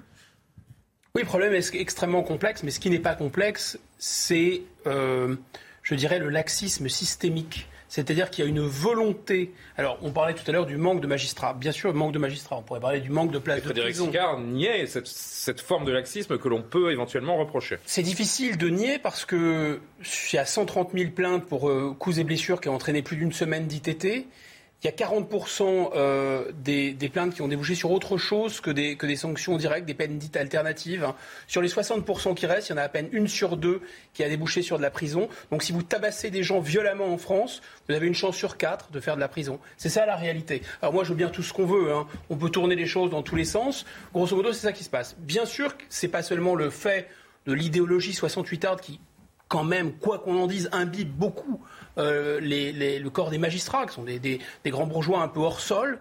Speaker 3: Oui, le problème est extrêmement complexe, mais ce qui n'est pas complexe, c'est, euh, je dirais, le laxisme systémique c'est-à-dire qu'il y a une volonté. Alors, on parlait tout à l'heure du manque de magistrats. Bien sûr, manque de magistrats. On pourrait parler du manque de places de
Speaker 1: Frédéric
Speaker 3: prison.
Speaker 1: Sicard niait cette, cette, forme de laxisme que l'on peut éventuellement reprocher.
Speaker 3: C'est difficile de nier parce que il y a 130 000 plaintes pour euh, coups et blessures qui ont entraîné plus d'une semaine d'ITT. Il y a 40% euh, des, plaintes qui ont débouché sur autre chose que des, que des sanctions directes, des peines dites alternatives. Sur les 60% qui restent, il y en a à peine une sur deux qui a débouché sur de la prison. Donc si vous tabassez des gens violemment en France, vous avez une chance sur quatre de faire de la prison. C'est ça la réalité. Alors moi, je veux bien tout ce qu'on veut. Hein. On peut tourner les choses dans tous les sens. Grosso modo, c'est ça qui se passe. Bien sûr, c'est pas seulement le fait de l'idéologie 68 art qui quand même, quoi qu'on en dise, imbibe beaucoup euh, le corps des magistrats, qui sont des, grands bourgeois un peu hors sol.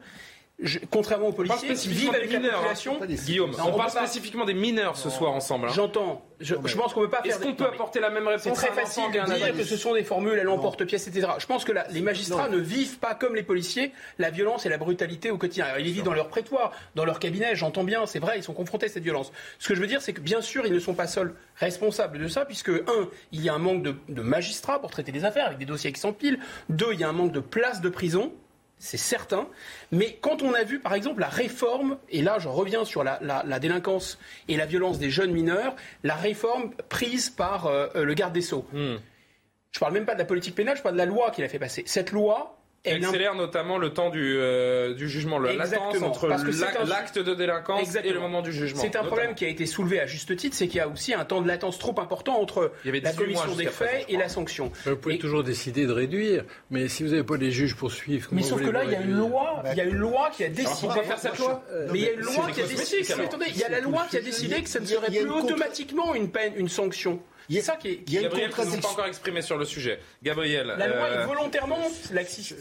Speaker 3: Contrairement aux policiers qui vivent avec la population.
Speaker 1: Hein. Guillaume, on, parle spécifiquement des mineurs ce soir ensemble. Hein.
Speaker 3: J'entends. Je, pense qu'on peut pas
Speaker 1: faire. Est-ce qu'on peut apporter la même réponse
Speaker 3: C'est très facile de dire que ce sont des formules à l'emporte-pièce, etc. Je pense que les magistrats ne vivent pas comme les policiers la violence et la brutalité au quotidien. ils vivent dans leur prétoire, dans leur cabinet. J'entends bien, c'est vrai, ils sont confrontés à cette violence. Ce que je veux dire, c'est que bien sûr, ils ne sont pas seuls responsables de ça, puisque un, il y a un manque de, de magistrats pour traiter des affaires avec des dossiers qui s'empilent. Deux, il y a un manque de places de prison c'est certain. Mais quand on a vu, par exemple, la réforme, et là je reviens sur la, délinquance et la violence des jeunes mineurs, la réforme prise par euh, le garde des Sceaux. Hmm. Je ne parle même pas de la politique pénale, je parle de la loi qu'il a fait passer. Cette loi,
Speaker 1: elle accélère notamment le temps du, euh, du jugement, la latence entre l'acte de délinquance et le moment du jugement.
Speaker 3: C'est un problème qui a été soulevé à juste titre, c'est qu'il y a aussi un temps de latence trop important entre la commission des faits et la sanction.
Speaker 6: Vous pouvez toujours décider de réduire, mais si vous n'avez pas les juges poursuivre...
Speaker 3: Mais sauf que là, il y a une loi, il y a une loi qui a décidé...
Speaker 1: de faire cette loi
Speaker 3: Mais il y a une loi qui a décidé... il y a la loi qui a décidé que ça ne serait plus automatiquement une peine, une sanction.
Speaker 1: Il y a ça qui est. Il y a Gabriel, pas encore exprimé sur le sujet. Gabriel.
Speaker 3: La loi est euh, volontairement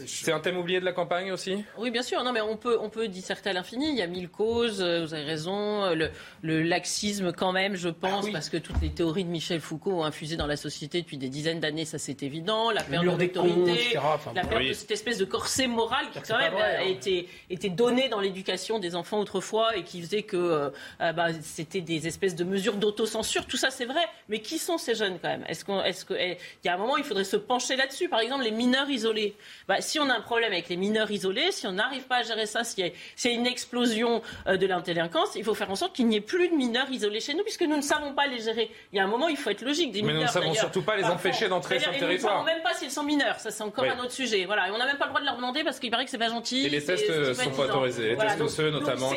Speaker 1: C'est un thème oublié de la campagne aussi?
Speaker 4: Oui, bien sûr. Non, mais on peut, on peut disserter à l'infini. Il y a mille causes, euh, vous avez raison. Euh, le, le laxisme, quand même, je pense, ah parce que toutes les théories de Michel Foucault ont infusé dans la société depuis des dizaines d'années, ça c'est évident. La perte de l'autorité, la perte de cette espèce de corset moral qui, quand même, a hein. été, été donné dans l'éducation des enfants autrefois et qui faisait que bah, c'était des espèces de mesures d'autocensure. Tout ça, c'est vrai. Mais qui sont ces jeunes quand même Est-ce qu'on, est-ce que, eh, il y a un moment, il faudrait se pencher là-dessus. Par exemple, les mineurs isolés. Bah, si on a un problème avec les mineurs isolés, si on n'arrive pas à gérer ça, y a, une explosion euh, de l'intéléquence, il faut faire en sorte qu'il n'y ait plus de mineurs isolés chez nous, puisque nous ne savons pas les gérer. Il y a un moment, il faut être logique.
Speaker 1: Des Mais nous ne savons surtout pas les empêcher d'entrer sur le territoire.
Speaker 4: Nous ne savons même pas s'ils sont mineurs. Ça, c'est encore un autre sujet. Voilà. Et on n'a même pas le droit de leur demander parce qu'il paraît que c'est pas gentil.
Speaker 1: Et les tests ne sont pas autorisés. Les tests osseux, notamment.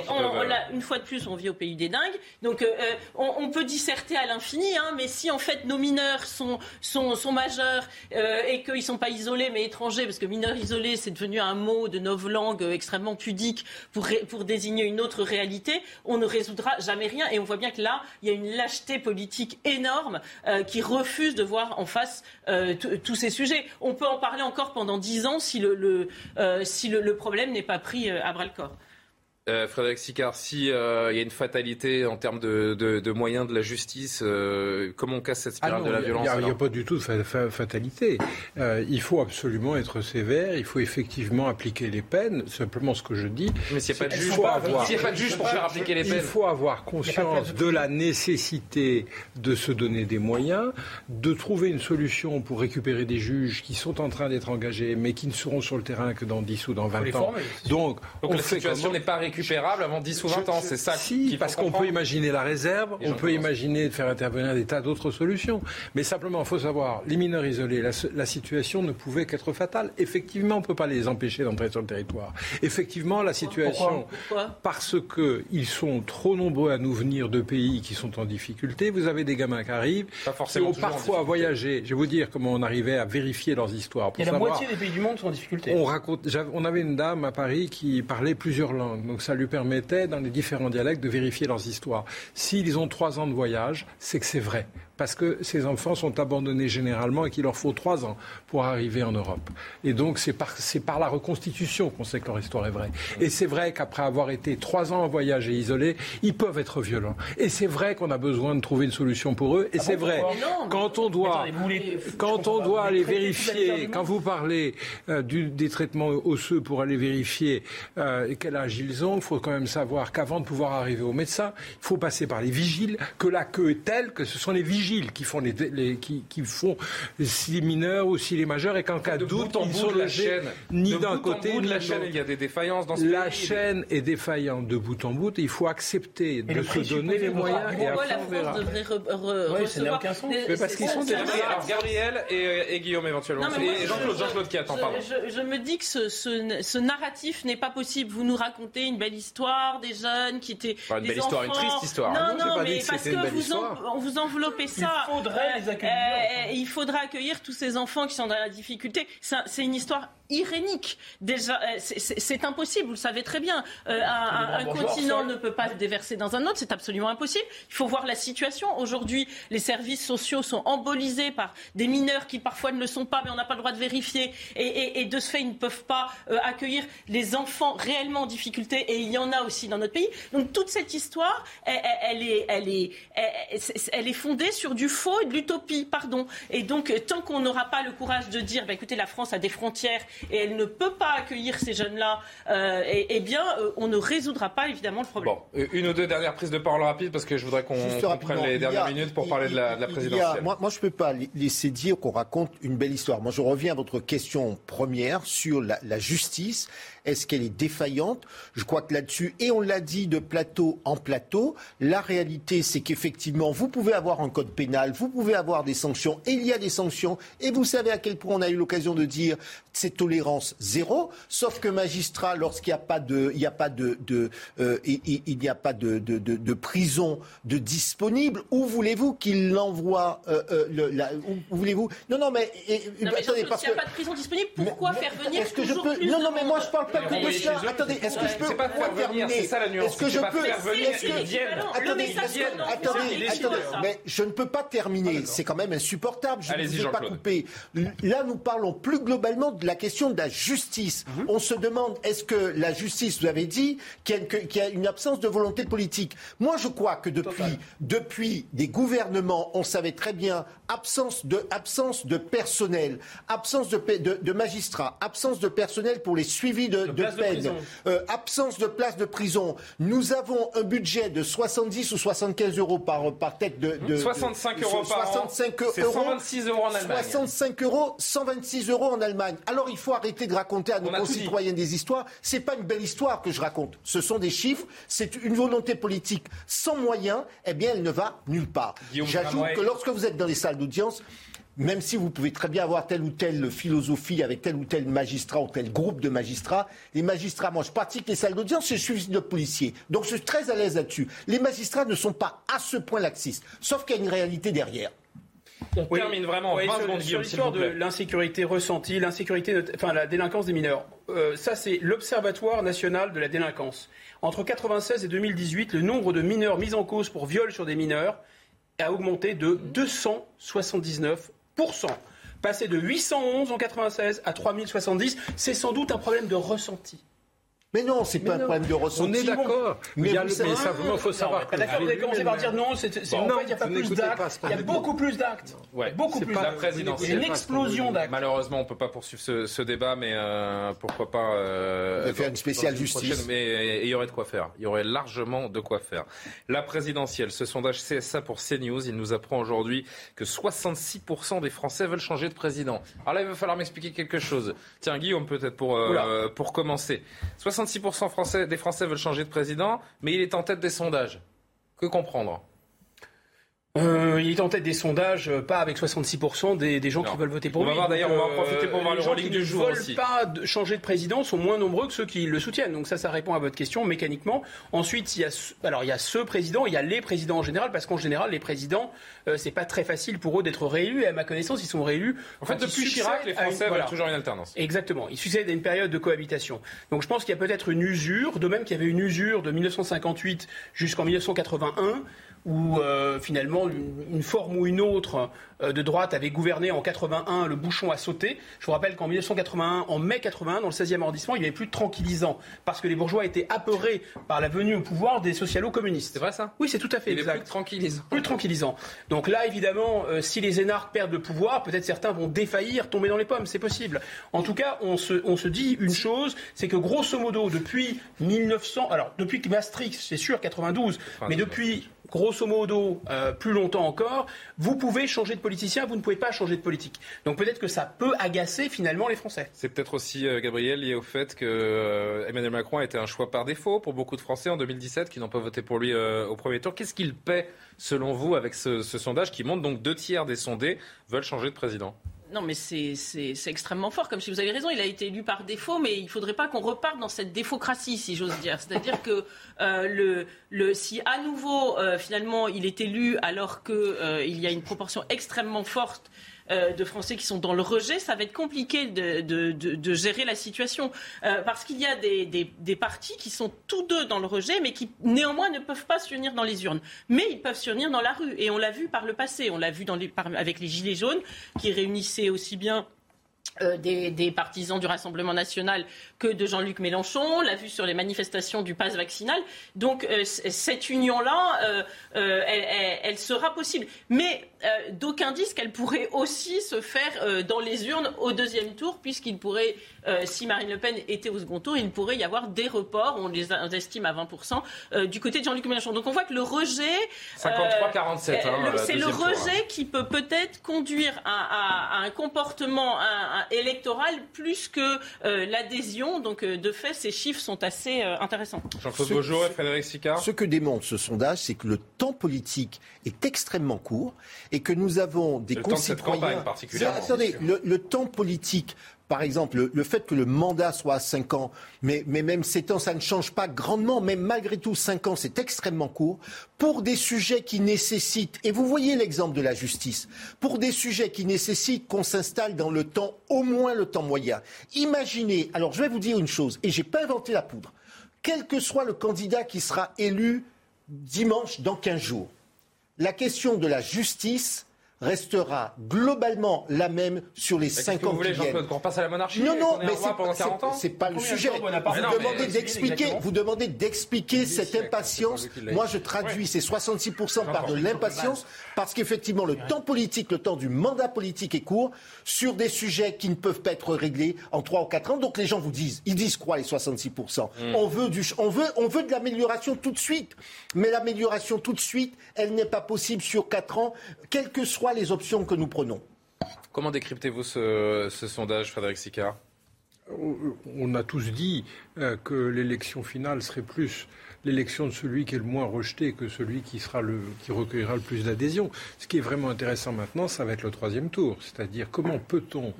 Speaker 4: une fois de plus, on vit au pays des dingues. Donc, euh, euh, on, peut disserter à l'infini, hein, mais si en fait nos mineurs sont, sont, majeurs euh, et qu'ils ne sont pas isolés mais étrangers, parce que mineurs isolés, c'est devenu un mot de langue extrêmement pudique pour, pour désigner une autre réalité, on ne résoudra jamais rien. Et on voit bien que là, il y a une lâcheté politique énorme euh, qui refuse de voir en face euh, tous ces sujets. On peut en parler encore pendant dix ans si le, si le problème n'est pas pris à bras le corps.
Speaker 1: Euh, Frédéric Sicard, si euh, il y a une fatalité en termes de, de, de moyens de la justice, euh, comment on casse cette spirale ah de la violence
Speaker 6: Il n'y a, pas du tout de fatalité. Euh, il faut absolument être sévère, il faut effectivement appliquer les peines. Simplement, ce que je dis.
Speaker 1: Mais s'il n'y a pas de juge, avoir, a pas de juge pour faire appliquer les peines.
Speaker 6: Il faut avoir conscience de la nécessité de se donner des moyens, de trouver une solution pour récupérer des juges qui sont en train d'être engagés, mais qui ne seront sur le terrain que dans 10 ou dans 20 ans.
Speaker 1: Donc, Donc la situation n'est pas récupérable avant 10 ou 20 ans. C'est ça
Speaker 6: Si, parce qu'on peut imaginer la réserve, on peut imaginer de faire intervenir des tas d'autres solutions. Mais simplement, il faut savoir, les mineurs isolés, la, situation ne pouvait qu'être fatale. Effectivement, on ne peut pas les empêcher d'entrer sur le territoire. Effectivement, la situation,
Speaker 4: Pourquoi
Speaker 6: parce qu'ils sont trop nombreux à nous venir de pays qui sont en difficulté. Vous avez des gamins qui arrivent, qui ont parfois voyagé. Je vais vous dire comment on arrivait à vérifier leurs histoires.
Speaker 3: Pour Et la moitié des pays du monde sont en difficulté.
Speaker 6: On, raconte, on avait une dame à Paris qui parlait plusieurs langues. Donc ça lui permettait, dans les différents dialectes, de vérifier leurs histoires. S'ils ont trois ans de voyage, c'est que c'est vrai parce que ces enfants sont abandonnés généralement et qu'il leur faut trois ans pour arriver en Europe. Et donc c'est par, par, la reconstitution qu'on sait que leur histoire est vraie. Et c'est vrai qu'après avoir été trois ans en voyage et isolés, ils peuvent être violents. Et c'est vrai qu'on a besoin de trouver une solution pour eux. Et ah c'est vrai, quand on doit, quand on doit aller vérifier, quand vous parlez euh, du, des traitements osseux pour aller vérifier euh, quel âge ils ont, il faut quand même savoir qu'avant de pouvoir arriver au médecin, il faut passer par les vigiles, que la queue est telle que ce sont les vigiles qui font les, qui, qui, font si les mineurs ou si les majeurs et qu'en cas de doute, ils sont logés ni d'un côté ni de
Speaker 1: la chaîne. Il y a des défaillances dans ce
Speaker 6: La chaîne est défaillante de bout en bout et il faut accepter de se donner les moyens et
Speaker 4: après la France devrait re,
Speaker 3: ça n'a aucun sens.
Speaker 1: parce qu'ils sont Alors Gabriel et, Guillaume éventuellement. et Jean-Claude Jean qui attend, pardon.
Speaker 4: Je, me dis que ce, narratif n'est pas possible. Vous nous racontez une belle histoire des jeunes qui étaient.
Speaker 1: Pas une belle histoire, une triste histoire.
Speaker 4: Non, non, mais parce que vous, vous enveloppez ça
Speaker 3: il faudrait les accueillir. Euh,
Speaker 4: il faudra accueillir tous ces enfants qui sont dans la difficulté. C'est une histoire irénique. Déjà, euh, c'est impossible, vous le savez très bien. Euh, un, continent ne peut pas se déverser dans un autre, c'est absolument impossible. Il faut voir la situation. Aujourd'hui, les services sociaux sont embolisés par des mineurs qui parfois ne le sont pas, mais on n'a pas le droit de vérifier. Et, de ce fait, ils ne peuvent pas euh, accueillir les enfants réellement en difficulté. Et il y en a aussi dans notre pays. Donc toute cette histoire, elle, est, elle, est, elle, est fondée sur du faux et de l'utopie, pardon. Et donc, tant qu'on n'aura pas le courage de dire, bah, écoutez, la France a des frontières et elle ne peut pas accueillir ces jeunes-là, eh, bien, on ne résoudra pas évidemment le problème.
Speaker 1: Bon, une ou deux dernières prises de parole rapides parce que je voudrais qu'on prenne les dernières minutes pour parler de la, présidentielle.
Speaker 5: moi, moi, je ne peux pas laisser dire qu'on raconte une belle histoire. Moi, je reviens à votre question première sur la, la justice. Est-ce qu'elle est défaillante? Je crois que là-dessus, et on l'a dit de plateau en plateau, la réalité, c'est qu'effectivement, vous pouvez avoir un code pénal, vous pouvez avoir des sanctions, et il y a des sanctions, et vous savez à quel point on a eu l'occasion de dire c'est tolérance zéro, sauf que magistrat, lorsqu'il n'y a pas de, il n'y a pas de, de euh, il, n'y a pas de, de, de, prison de disponible, où voulez-vous qu'il l'envoie euh, euh, Où voulez-vous?
Speaker 4: Non, non, mais non, mais attendez, parce s'il n'y a pas de prison disponible, pourquoi faire venir est-ce que je peux Non, non,
Speaker 5: mais moi je parle pas que de ça. Attendez, est-ce que je peux
Speaker 1: pas faire venir C'est ça la nuance.
Speaker 5: Est-ce que je peux Attendez, attendez, attendez. Mais je ne peux pas terminer. C'est quand même insupportable. Je ne peux pas couper. Là, nous parlons plus globalement de la question de la justice. Mhm. On se demande est-ce que la justice, vous avez dit, qu'il y a une absence de volonté politique? Moi, je crois que depuis, depuis des gouvernements, on savait très bien absence de, absence de personnel, absence de, de, de magistrats, absence de personnel pour les suivis de, de, peine, euh, absence de place de prison. Nous avons un budget de 70 ou 75 euros par, par tête de, de
Speaker 1: 65 euros par 65
Speaker 5: an.
Speaker 1: euros, 126 euros en Allemagne.
Speaker 5: 65 euros, 126 euros en Allemagne. Alors il faut arrêter de raconter à nos concitoyens des histoires. C'est pas une belle histoire que je raconte. Ce sont des chiffres. C'est une volonté politique sans moyens. Eh bien, elle ne va nulle part. J'ajoute que lorsque vous êtes dans les salles d'audience, même si vous pouvez très bien avoir telle ou telle philosophie avec tel ou tel magistrat ou tel groupe de magistrats, les magistrats, moi je pratique les salles d'audience, je suis de policier. Donc je suis très à l'aise là-dessus. Les magistrats ne sont pas à ce point laxistes, sauf qu'il y a une réalité derrière.
Speaker 1: On termine vraiment. En 20 secondes,
Speaker 3: Sur l'histoire de l'insécurité ressentie, l'insécurité, enfin la délinquance des mineurs, euh, ça c'est l'Observatoire national de la délinquance. Entre 1996 et 2018, le nombre de mineurs mis en cause pour viol sur des mineurs a augmenté de 279% Passer de 811 en 96 à 3070, c'est sans doute un problème de ressenti.
Speaker 5: Mais non, c'est pas un problème de ressenti.
Speaker 6: On est d'accord. Mais, il simplement, faut savoir.
Speaker 3: D'accord, vous avez commencé par dire non, en fait, il n'y a pas plus d'actes. Il y a beaucoup plus d'actes. beaucoup plus
Speaker 1: d'actes.
Speaker 3: Il y a une explosion d'actes.
Speaker 1: Malheureusement, on ne peut pas poursuivre ce, débat, mais euh, pourquoi pas.
Speaker 5: Euh, faire une spéciale justice.
Speaker 1: mais il y aurait de quoi faire. Il y aurait largement de quoi faire. La présidentielle, ce sondage CSA pour CNews, il nous apprend aujourd'hui que 66% des Français veulent changer de président. Alors là, il va falloir m'expliquer quelque chose. Tiens, Guillaume, peut-être pour, euh, pour commencer. 66% français, des Français veulent changer de président, mais il est en tête des sondages. Que comprendre?
Speaker 3: Euh, il est en tête des sondages, euh, pas avec 66% des, des gens qui veulent voter pour
Speaker 1: lui.
Speaker 3: On
Speaker 1: va voir d'ailleurs, on va en profiter pour voir le rolling du jour
Speaker 3: aussi.
Speaker 1: ne
Speaker 3: veulent pas changer de président sont moins nombreux que ceux qui le soutiennent. Donc ça, ça répond à votre question mécaniquement. Ensuite, il y a, alors il y a ce président, il y a les présidents en général, parce qu'en général, les présidents, euh, c'est pas très facile pour eux d'être réélus. Et à ma connaissance, ils sont réélus.
Speaker 1: En fait, depuis Chirac, les Français veulent toujours une alternance.
Speaker 3: Exactement. Ils succèdent à une période de cohabitation. Donc je pense qu'il y a peut-être une usure, de même qu'il y avait une usure de 1958 jusqu'en 1981 où euh, finalement une, forme ou une autre euh, de droite avait gouverné en 81, le bouchon a sauté. Je vous rappelle qu'en 1981, en mai 81, dans le 16e arrondissement, il n'y avait plus de tranquillisant parce que les bourgeois étaient apeurés par la venue au pouvoir des socialo-communistes.
Speaker 1: C'est vrai ça?
Speaker 3: Oui, c'est tout à fait
Speaker 1: il
Speaker 3: exact.
Speaker 1: Plus tranquillisant.
Speaker 3: Plus tranquillisant. Donc là, évidemment, euh, si les énarques perdent le pouvoir, peut-être certains vont défaillir, tomber dans les pommes, c'est possible. En tout cas, on se, on se dit une chose, c'est que grosso modo, depuis 1900, alors depuis Maastricht, c'est sûr, 92, mais depuis grosso modo, euh, plus longtemps encore, vous pouvez changer de politicien, vous ne pouvez pas changer de politique. Donc peut-être que ça peut agacer finalement les Français.
Speaker 1: C'est peut-être aussi, euh, Gabriel, lié au fait que euh, Emmanuel Macron a été un choix par défaut pour beaucoup de Français en 2017 qui n'ont pas voté pour lui au premier tour. Qu'est-ce qu'il paie, selon vous, avec ce, ce sondage qui montre donc deux tiers des sondés veulent changer de président?
Speaker 4: Non, mais c'est extrêmement fort. Comme si vous avez raison, il a été élu par défaut, mais il ne faudrait pas qu'on reparte dans cette défocratie, si j'ose dire. C'est-à-dire que euh, le, le, si à nouveau, euh, finalement, il est élu alors qu'il euh, y a une proportion extrêmement forte de Français qui sont dans le rejet, ça va être compliqué de, gérer la situation. Euh, parce qu'il y a des, partis qui sont tous deux dans le rejet, mais qui néanmoins ne peuvent pas s'unir dans les urnes. Mais ils peuvent s'unir dans la rue. Et on l'a vu par le passé. On l'a vu avec les Gilets jaunes, qui réunissaient aussi bien euh, des, partisans du Rassemblement national que de Jean-Luc Mélenchon, on l'a vu sur les manifestations du pass vaccinal. Donc euh, cette union-là, euh, elle, sera possible. Mais d'aucuns disent qu'elle pourrait aussi se faire dans les urnes au deuxième tour, puisqu'il pourrait, si Marine Le Pen était au second tour, il pourrait y avoir des reports, on les estime à 20%, du côté de Jean-Luc Mélenchon. Donc on voit que le rejet...
Speaker 1: 53-47. Hein,
Speaker 4: c'est le
Speaker 1: hein.
Speaker 4: rejet qui peut peut-être conduire à, un comportement... Un, électorale plus que euh, l'adhésion. Donc, euh, de fait, ces chiffres sont assez euh, intéressants.
Speaker 1: Jean-Claude Beaujour et Frédéric Sicard.
Speaker 5: Ce que démontre ce sondage, c'est que le temps politique est extrêmement court et que nous avons des le concitoyens.
Speaker 1: Temps de
Speaker 5: Attendez, le, temps politique par exemple, le, fait que le mandat soit à 5 ans, mais, même 7 ans, ça ne change pas grandement, mais malgré tout, 5 ans, c'est extrêmement court, pour des sujets qui nécessitent, et vous voyez l'exemple de la justice, pour des sujets qui nécessitent qu'on s'installe dans le temps, au moins le temps moyen. Imaginez, alors je vais vous dire une chose, et je n'ai pas inventé la poudre, quel que soit le candidat qui sera élu dimanche dans 15 jours, la question de la justice restera globalement la même sur les 50 ans
Speaker 1: vous voulez,
Speaker 5: qui
Speaker 1: Qu'on passe à la monarchie
Speaker 5: Non, non,
Speaker 1: mais
Speaker 5: c'est pas le sujet. Vous demandez d'expliquer, vous demandez d'expliquer cette impatience. Moi, je traduis ces 66% par de l'impatience parce qu'effectivement, le temps politique, le temps du mandat politique est court sur des sujets qui ne peuvent pas être réglés en 3 ou 4 ans. Donc les gens vous disent, ils disent quoi les 66% mm. On veut du, on veut, on veut de l'amélioration tout de suite. Mais l'amélioration tout de suite, elle n'est pas possible sur 4 ans, quelles que les options que nous prenons.
Speaker 1: Comment décryptez-vous ce, sondage, Frédéric Sicard?
Speaker 6: On a tous dit euh, que l'élection finale serait plus l'élection de celui qui est le moins rejeté que celui qui, sera le, qui recueillera le plus d'adhésion. Ce qui est vraiment intéressant maintenant, ça va être le troisième tour. C'est-à-dire comment peut-on,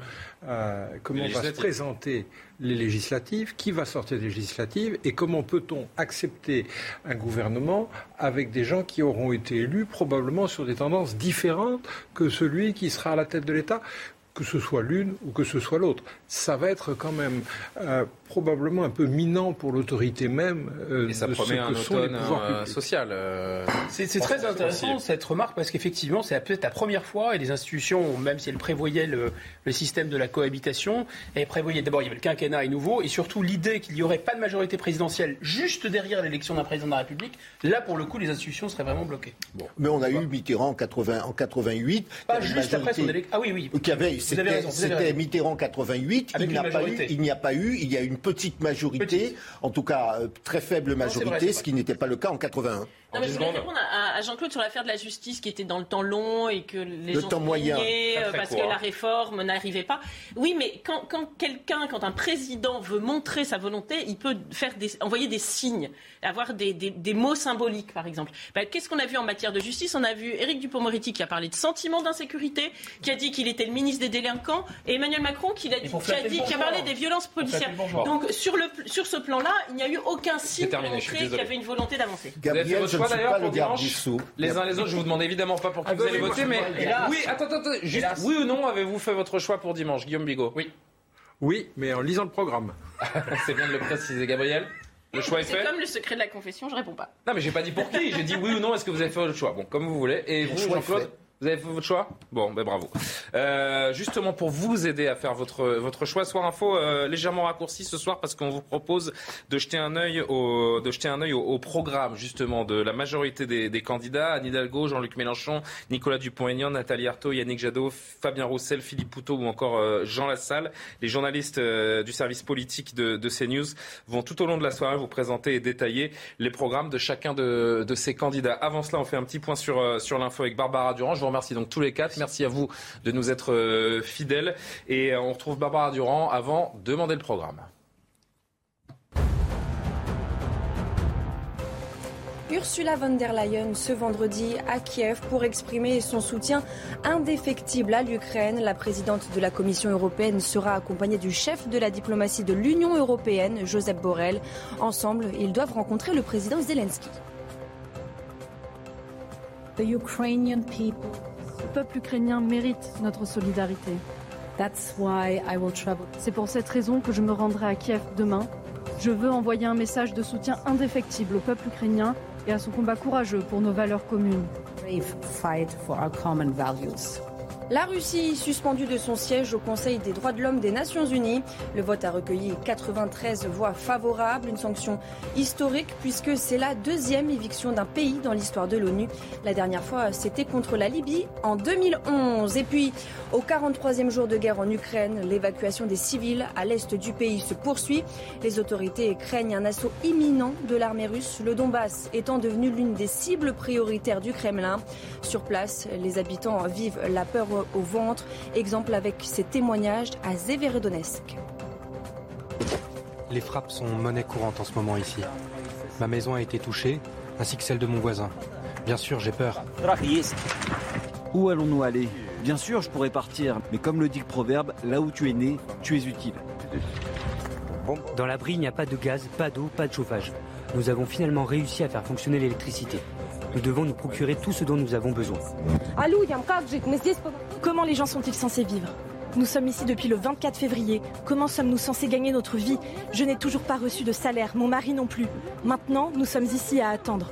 Speaker 6: euh, comment va se présenter les législatives, qui va sortir des législatives et comment peut-on accepter un gouvernement avec des gens qui auront été élus probablement sur des tendances différentes que celui qui sera à la tête de l'État que ce soit l'une ou que ce soit l'autre. Ça va être quand même euh, probablement un peu minant pour l'autorité même
Speaker 1: euh, Et ça de promet ce un que sont les pouvoirs euh, social. Euh,
Speaker 3: c'est très intéressant cette remarque parce qu'effectivement, c'est peut-être la première fois et les institutions, même si elles prévoyaient le, le système de la cohabitation, elles prévoyaient d'abord il y avait le quinquennat est nouveau et surtout l'idée qu'il n'y aurait pas de majorité présidentielle juste derrière l'élection d'un président de la République. Là, pour le coup, les institutions seraient vraiment bloquées.
Speaker 5: Bon. Mais on a eu Mitterrand en, 80, en 88.
Speaker 3: Pas juste après son élection. Ah oui, oui.
Speaker 5: C'était Mitterrand 88. il n'y a, pas eu, il n'y a pas eu. Il y a une petite majorité, en tout cas euh, très faible majorité, ce qui n'était pas le cas en 81.
Speaker 4: Non, mais je voulais répondre à, Jean-Claude sur l'affaire de la justice qui était dans le temps long et que les le gens
Speaker 5: temps moyen.
Speaker 4: Euh, parce que la réforme n'arrivait pas. Oui, mais quand, quand quelqu'un, quand un président veut montrer sa volonté, il peut faire des, envoyer des signes, avoir des, des, des mots symboliques, par exemple. Ben, Qu'est-ce qu'on a vu en matière de justice? On a vu Éric Dupond-Moretti qui a parlé de sentiment d'insécurité, qui a dit qu'il était le ministre des délinquants, et Emmanuel Macron qui, a, dit, qui a, dit, qui a parlé des violences policières. Donc sur, le, sur ce plan-là, il n'y a eu aucun signe pour montrer qu'il y avait une volonté d'avancer
Speaker 1: d'ailleurs pour dimanche. Les uns les autres, je vous demande évidemment pas pour qui ah vous allez voter, mais oui, attends, attends, juste oui ou non, avez-vous fait votre choix pour dimanche, Guillaume Bigot
Speaker 6: Oui. Oui, mais en lisant le programme.
Speaker 1: C'est bien de le préciser, Gabriel. Le choix est, fait.
Speaker 4: C'est comme le secret de la confession, je réponds pas.
Speaker 1: Non, mais j'ai pas dit pour qui. J'ai dit oui ou non. Est-ce que vous avez fait votre choix? Bon, comme vous voulez. Et vous, Jean-Claude vous avez fait votre choix? Bon, ben bravo. Euh, justement, pour vous aider à faire votre, votre choix, Soir Info euh, légèrement raccourci ce soir parce qu'on vous propose de jeter un œil au, un œil au, programme justement de la majorité des, des candidats Anne Hidalgo, Jean-Luc Mélenchon, Nicolas Dupont-Aignan, Nathalie Arthaud, Yannick Jadot, Fabien Roussel, Philippe Poutot ou encore euh, Jean Lassalle. Les journalistes du service politique de, de CNews vont tout au long de la soirée vous présenter et détailler les programmes de chacun de, de ces candidats. Avant cela, on fait un petit point sur, sur l'info avec Barbara Durand. Remercie donc tous les quatre. Merci à vous de nous être euh, fidèles. Et euh, on retrouve Barbara Durand avant de demander le programme.
Speaker 2: Ursula von der Leyen ce vendredi à Kiev pour exprimer son soutien indéfectible à l'Ukraine. La présidente de la Commission européenne sera accompagnée du chef de la diplomatie de l'Union européenne, Joseph Borrell. Ensemble, ils doivent rencontrer le président Zelensky.
Speaker 8: The Ukrainian people le peuple ukrainien mérite notre solidarité. C'est pour cette raison que je me rendrai à Kiev demain. Je veux envoyer un message de soutien indéfectible au peuple ukrainien et à son combat courageux pour nos valeurs communes.
Speaker 2: La Russie suspendue de son siège au Conseil des droits de l'homme des Nations Unies. Le vote a recueilli 93 voix favorables, une sanction historique puisque c'est la deuxième éviction d'un pays dans l'histoire de l'ONU. La dernière fois, c'était contre la Libye en 2011. Et puis, au 43e jour de guerre en Ukraine, l'évacuation des civils à l'est du pays se poursuit. Les autorités craignent un assaut imminent de l'armée russe, le Donbass étant devenu l'une des cibles prioritaires du Kremlin. Sur place, les habitants vivent la peur au ventre. Exemple avec ces témoignages à Zéverodonetsk.
Speaker 11: Les frappes sont monnaie courante en ce moment ici. Ma maison a été touchée, ainsi que celle de mon voisin. Bien sûr, j'ai peur.
Speaker 7: Où allons-nous aller? Bien sûr, je pourrais partir, mais comme le dit le proverbe, là où tu es né, tu es utile.
Speaker 12: Dans l'abri, il n'y a pas de gaz, pas d'eau, pas de chauffage. Nous avons finalement réussi à faire fonctionner l'électricité. Nous devons nous procurer tout ce dont nous avons besoin.
Speaker 13: Comment les gens sont-ils censés vivre? Nous sommes ici depuis le 24 février. Comment sommes-nous censés gagner notre vie? Je n'ai toujours pas reçu de salaire, mon mari non plus. Maintenant, nous sommes ici à attendre.